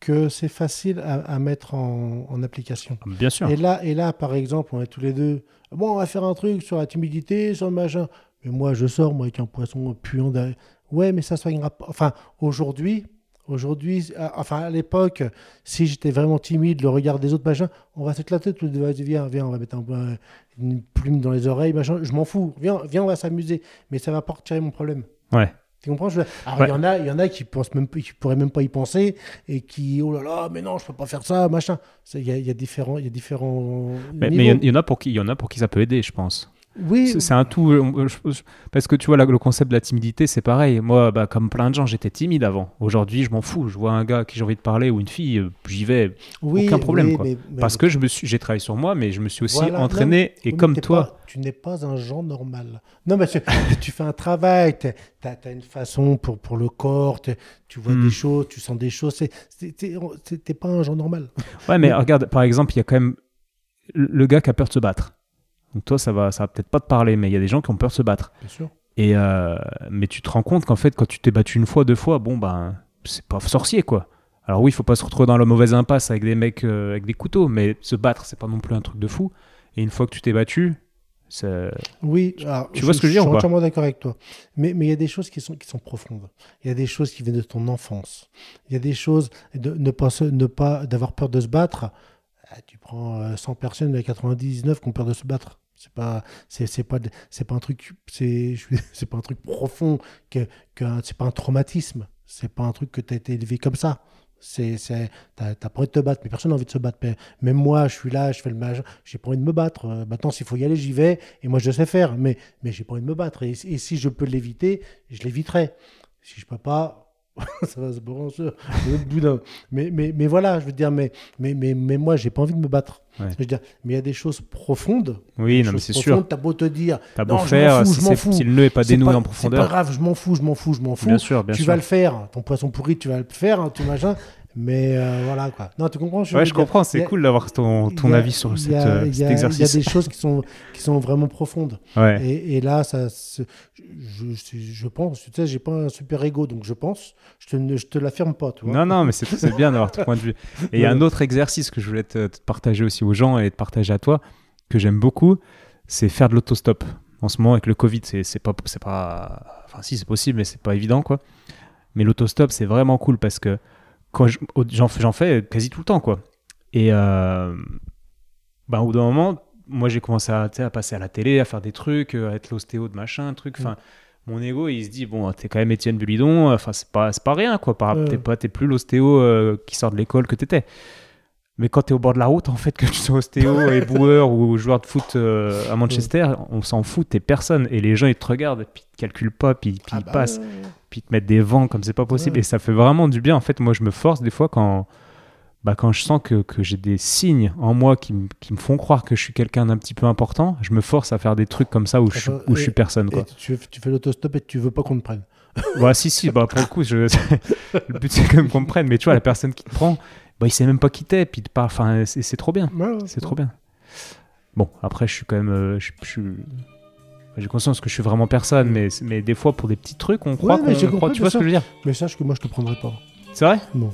que c'est facile à, à mettre en, en application. bien sûr. Et là, et là, par exemple, on est tous les deux. Bon, on va faire un truc sur la timidité, sur le machin. Mais moi, je sors, moi, avec un poisson puant derrière. Ouais, mais ça soignera pas. Enfin, aujourd'hui, aujourd'hui, à- enfin, à l'époque, si j'étais vraiment timide, le regard des autres, machin, on va s'éclater tous les deux. Vas-y, Viens, viens, on va mettre un- un- une plume dans les oreilles, machin. Je m'en fous. Viens, viens, on va s'amuser. Mais ça va pas retirer mon problème. Ouais. Tu comprends? Je veux- Alors, il Ouais. y en a, il y en a qui pensent même, qui pourraient même pas y penser et qui, oh là là, mais non, je peux pas faire ça, machin. Il y a, il y a différents, il y a différents. Mais il y en- il y, en a pour qui, il y en a pour qui ça peut aider, je pense. Oui, C'est un tout. euh, je- je- Parce que tu vois, là, le concept de la timidité, c'est pareil. Moi, bah, comme plein de gens, j'étais timide avant. Aujourd'hui, je m'en fous. Je vois un gars à qui j'ai envie de parler ou une fille, euh, j'y vais. oui, aucun problème, oui, quoi. mais- mais- Parce que je me suis, j'ai travaillé sur moi, mais je me suis aussi Voilà, entraîné. non, et comme toi, pas- tu n'es pas un genre normal. Non, mais tu, tu fais un travail, tu as, une façon pour, pour le corps, tu vois Hmm. des choses, tu sens des choses. T'es pas un genre normal. Ouais, mais regarde, par exemple, il y a quand même le gars qui a peur de se battre. Donc toi, ça va, ça va peut-être pas te parler, mais il y a des gens qui ont peur de se battre. Bien sûr. Et euh, mais tu te rends compte qu'en fait, quand tu t'es battu une fois, deux fois, bon ben, c'est pas sorcier quoi. Alors oui, il faut pas se retrouver dans la mauvaise impasse avec des mecs euh, avec des couteaux, mais se battre, c'est pas non plus un truc de fou. Et une fois que tu t'es battu, c'est Oui, alors, Tu vois ce que je veux dire suis ou pas entièrement d'accord avec toi. Mais mais il y a des choses qui sont, qui sont profondes. Il y a des choses qui viennent de ton enfance. Il y a des choses de ne pas ne pas d'avoir peur de se battre. Ah, Tu prends euh, 100 personnes, il y a 99 qui ont peur de se battre. C'est pas c'est c'est pas c'est pas un truc c'est c'est pas un truc profond que c'est pas un traumatisme. C'est pas un truc que tu as été élevé comme ça. C'est, c'est, t'as, pas envie de te battre, mais personne n'a envie de se battre. Même moi, je suis là, je fais le match, j'ai pas envie de me battre. Euh, Maintenant, s'il faut y aller, j'y vais, et moi, je sais faire, mais, mais j'ai pas envie de me battre. Et, et si je peux l'éviter, je l'éviterai. Si je peux pas, ça va se brancher Mais, mais, mais voilà, je veux dire, mais, mais, mais, mais moi, j'ai pas envie de me battre. Ouais. Je veux dire, mais il y a des choses profondes. oui, non mais c'est sûr. T'as beau te dire, T'as beau non, je m'en faire, je m'en c'est- fous. si le nœud est pas dénoué en c'est pas profondeur, grave, je m'en fous, je m'en fous, je m'en fous. bien sûr, bien tu sûr. vas le faire. Ton poisson pourri, tu vas le faire, hein, tu machin. Mais euh, voilà quoi. Non, tu comprends Ouais, veux je dire comprends. C'est a- cool d'avoir ton, ton a- avis sur cette, y a- euh, il y cet a- Il y a exercice. des choses qui sont, qui sont vraiment profondes. Ouais. Et, et là, ça, je, je, je pense, tu sais, j'ai pas un super ego, donc je pense, je te, ne- je te l'affirme pas, tu vois. Non, non, mais c'est c'est bien d'avoir ton point de vue. Et il y a un Ouais. autre exercice que je voulais te, te partager aussi aux gens et te partager à toi, que j'aime beaucoup, c'est faire de l'autostop. En ce moment, avec le Covid, c'est c'est pas, c'est pas, enfin si c'est possible, mais c'est pas évident quoi. Mais l'autostop, c'est vraiment cool parce que quand j'en fais, j'en fais quasi tout le temps, quoi. Et euh, bah, au bout d'un moment, moi, j'ai commencé à, passer à la télé, à faire des trucs, euh, à être l'ostéo de machin, truc. Enfin, mon ego, il se dit, bon, t'es quand même Étienne Bulidon, enfin, c'est pas, c'est pas rien, quoi. T'es pas, t'es plus l'ostéo euh, qui sort de l'école que t'étais. Mais quand t'es au bord de la route, en fait, que tu sois ostéo et boueur ou joueur de foot euh, à Manchester, on s'en fout, t'es personne. Et les gens, ils te regardent, puis ils te calculent pas, puis, puis Ah ils bah, passent. Puis te mettre des vents comme c'est pas possible. Ouais. Et ça fait vraiment du bien. En fait, moi, je me force des fois quand, bah, quand je sens que, que j'ai des signes en moi qui, me- qui me font croire que je suis quelqu'un d'un petit peu important. Je me force à faire des trucs comme ça où, je, où je suis personne. Quoi. tu, tu fais l'autostop et tu veux pas qu'on te prenne. bah, si, si, bah, pour le coup, je... le but c'est quand même qu'on me prenne. Mais tu vois, la personne qui te prend, bah, il sait même pas qui t'es. Puis parle. Enfin, c'est c'est trop bien. Ouais, ouais, C'est trop bien. Bon, après, je suis quand même. euh, je, je suis- J'ai conscience que je suis vraiment personne, mais, mais des fois, pour des petits trucs, on croit mais qu'on croit. compris, Tu vois ce que je veux dire Mais sache que moi, je te prendrai pas. C'est vrai Non.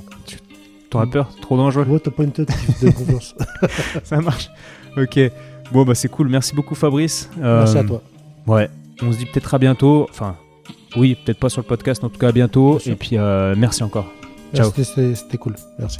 T'aurais peur Trop dangereux Ouais, t'as pas une tête donne confiance. Ça marche. Ok. Bon, bah c'est cool. Merci beaucoup, Fabrice. Euh, Merci à toi. Ouais. On se dit peut-être à bientôt. Enfin, oui, peut-être pas sur le podcast, en tout cas à bientôt. Bien sûr. Et puis, euh, merci encore. Ciao. C'était- C'était c'était cool. Merci.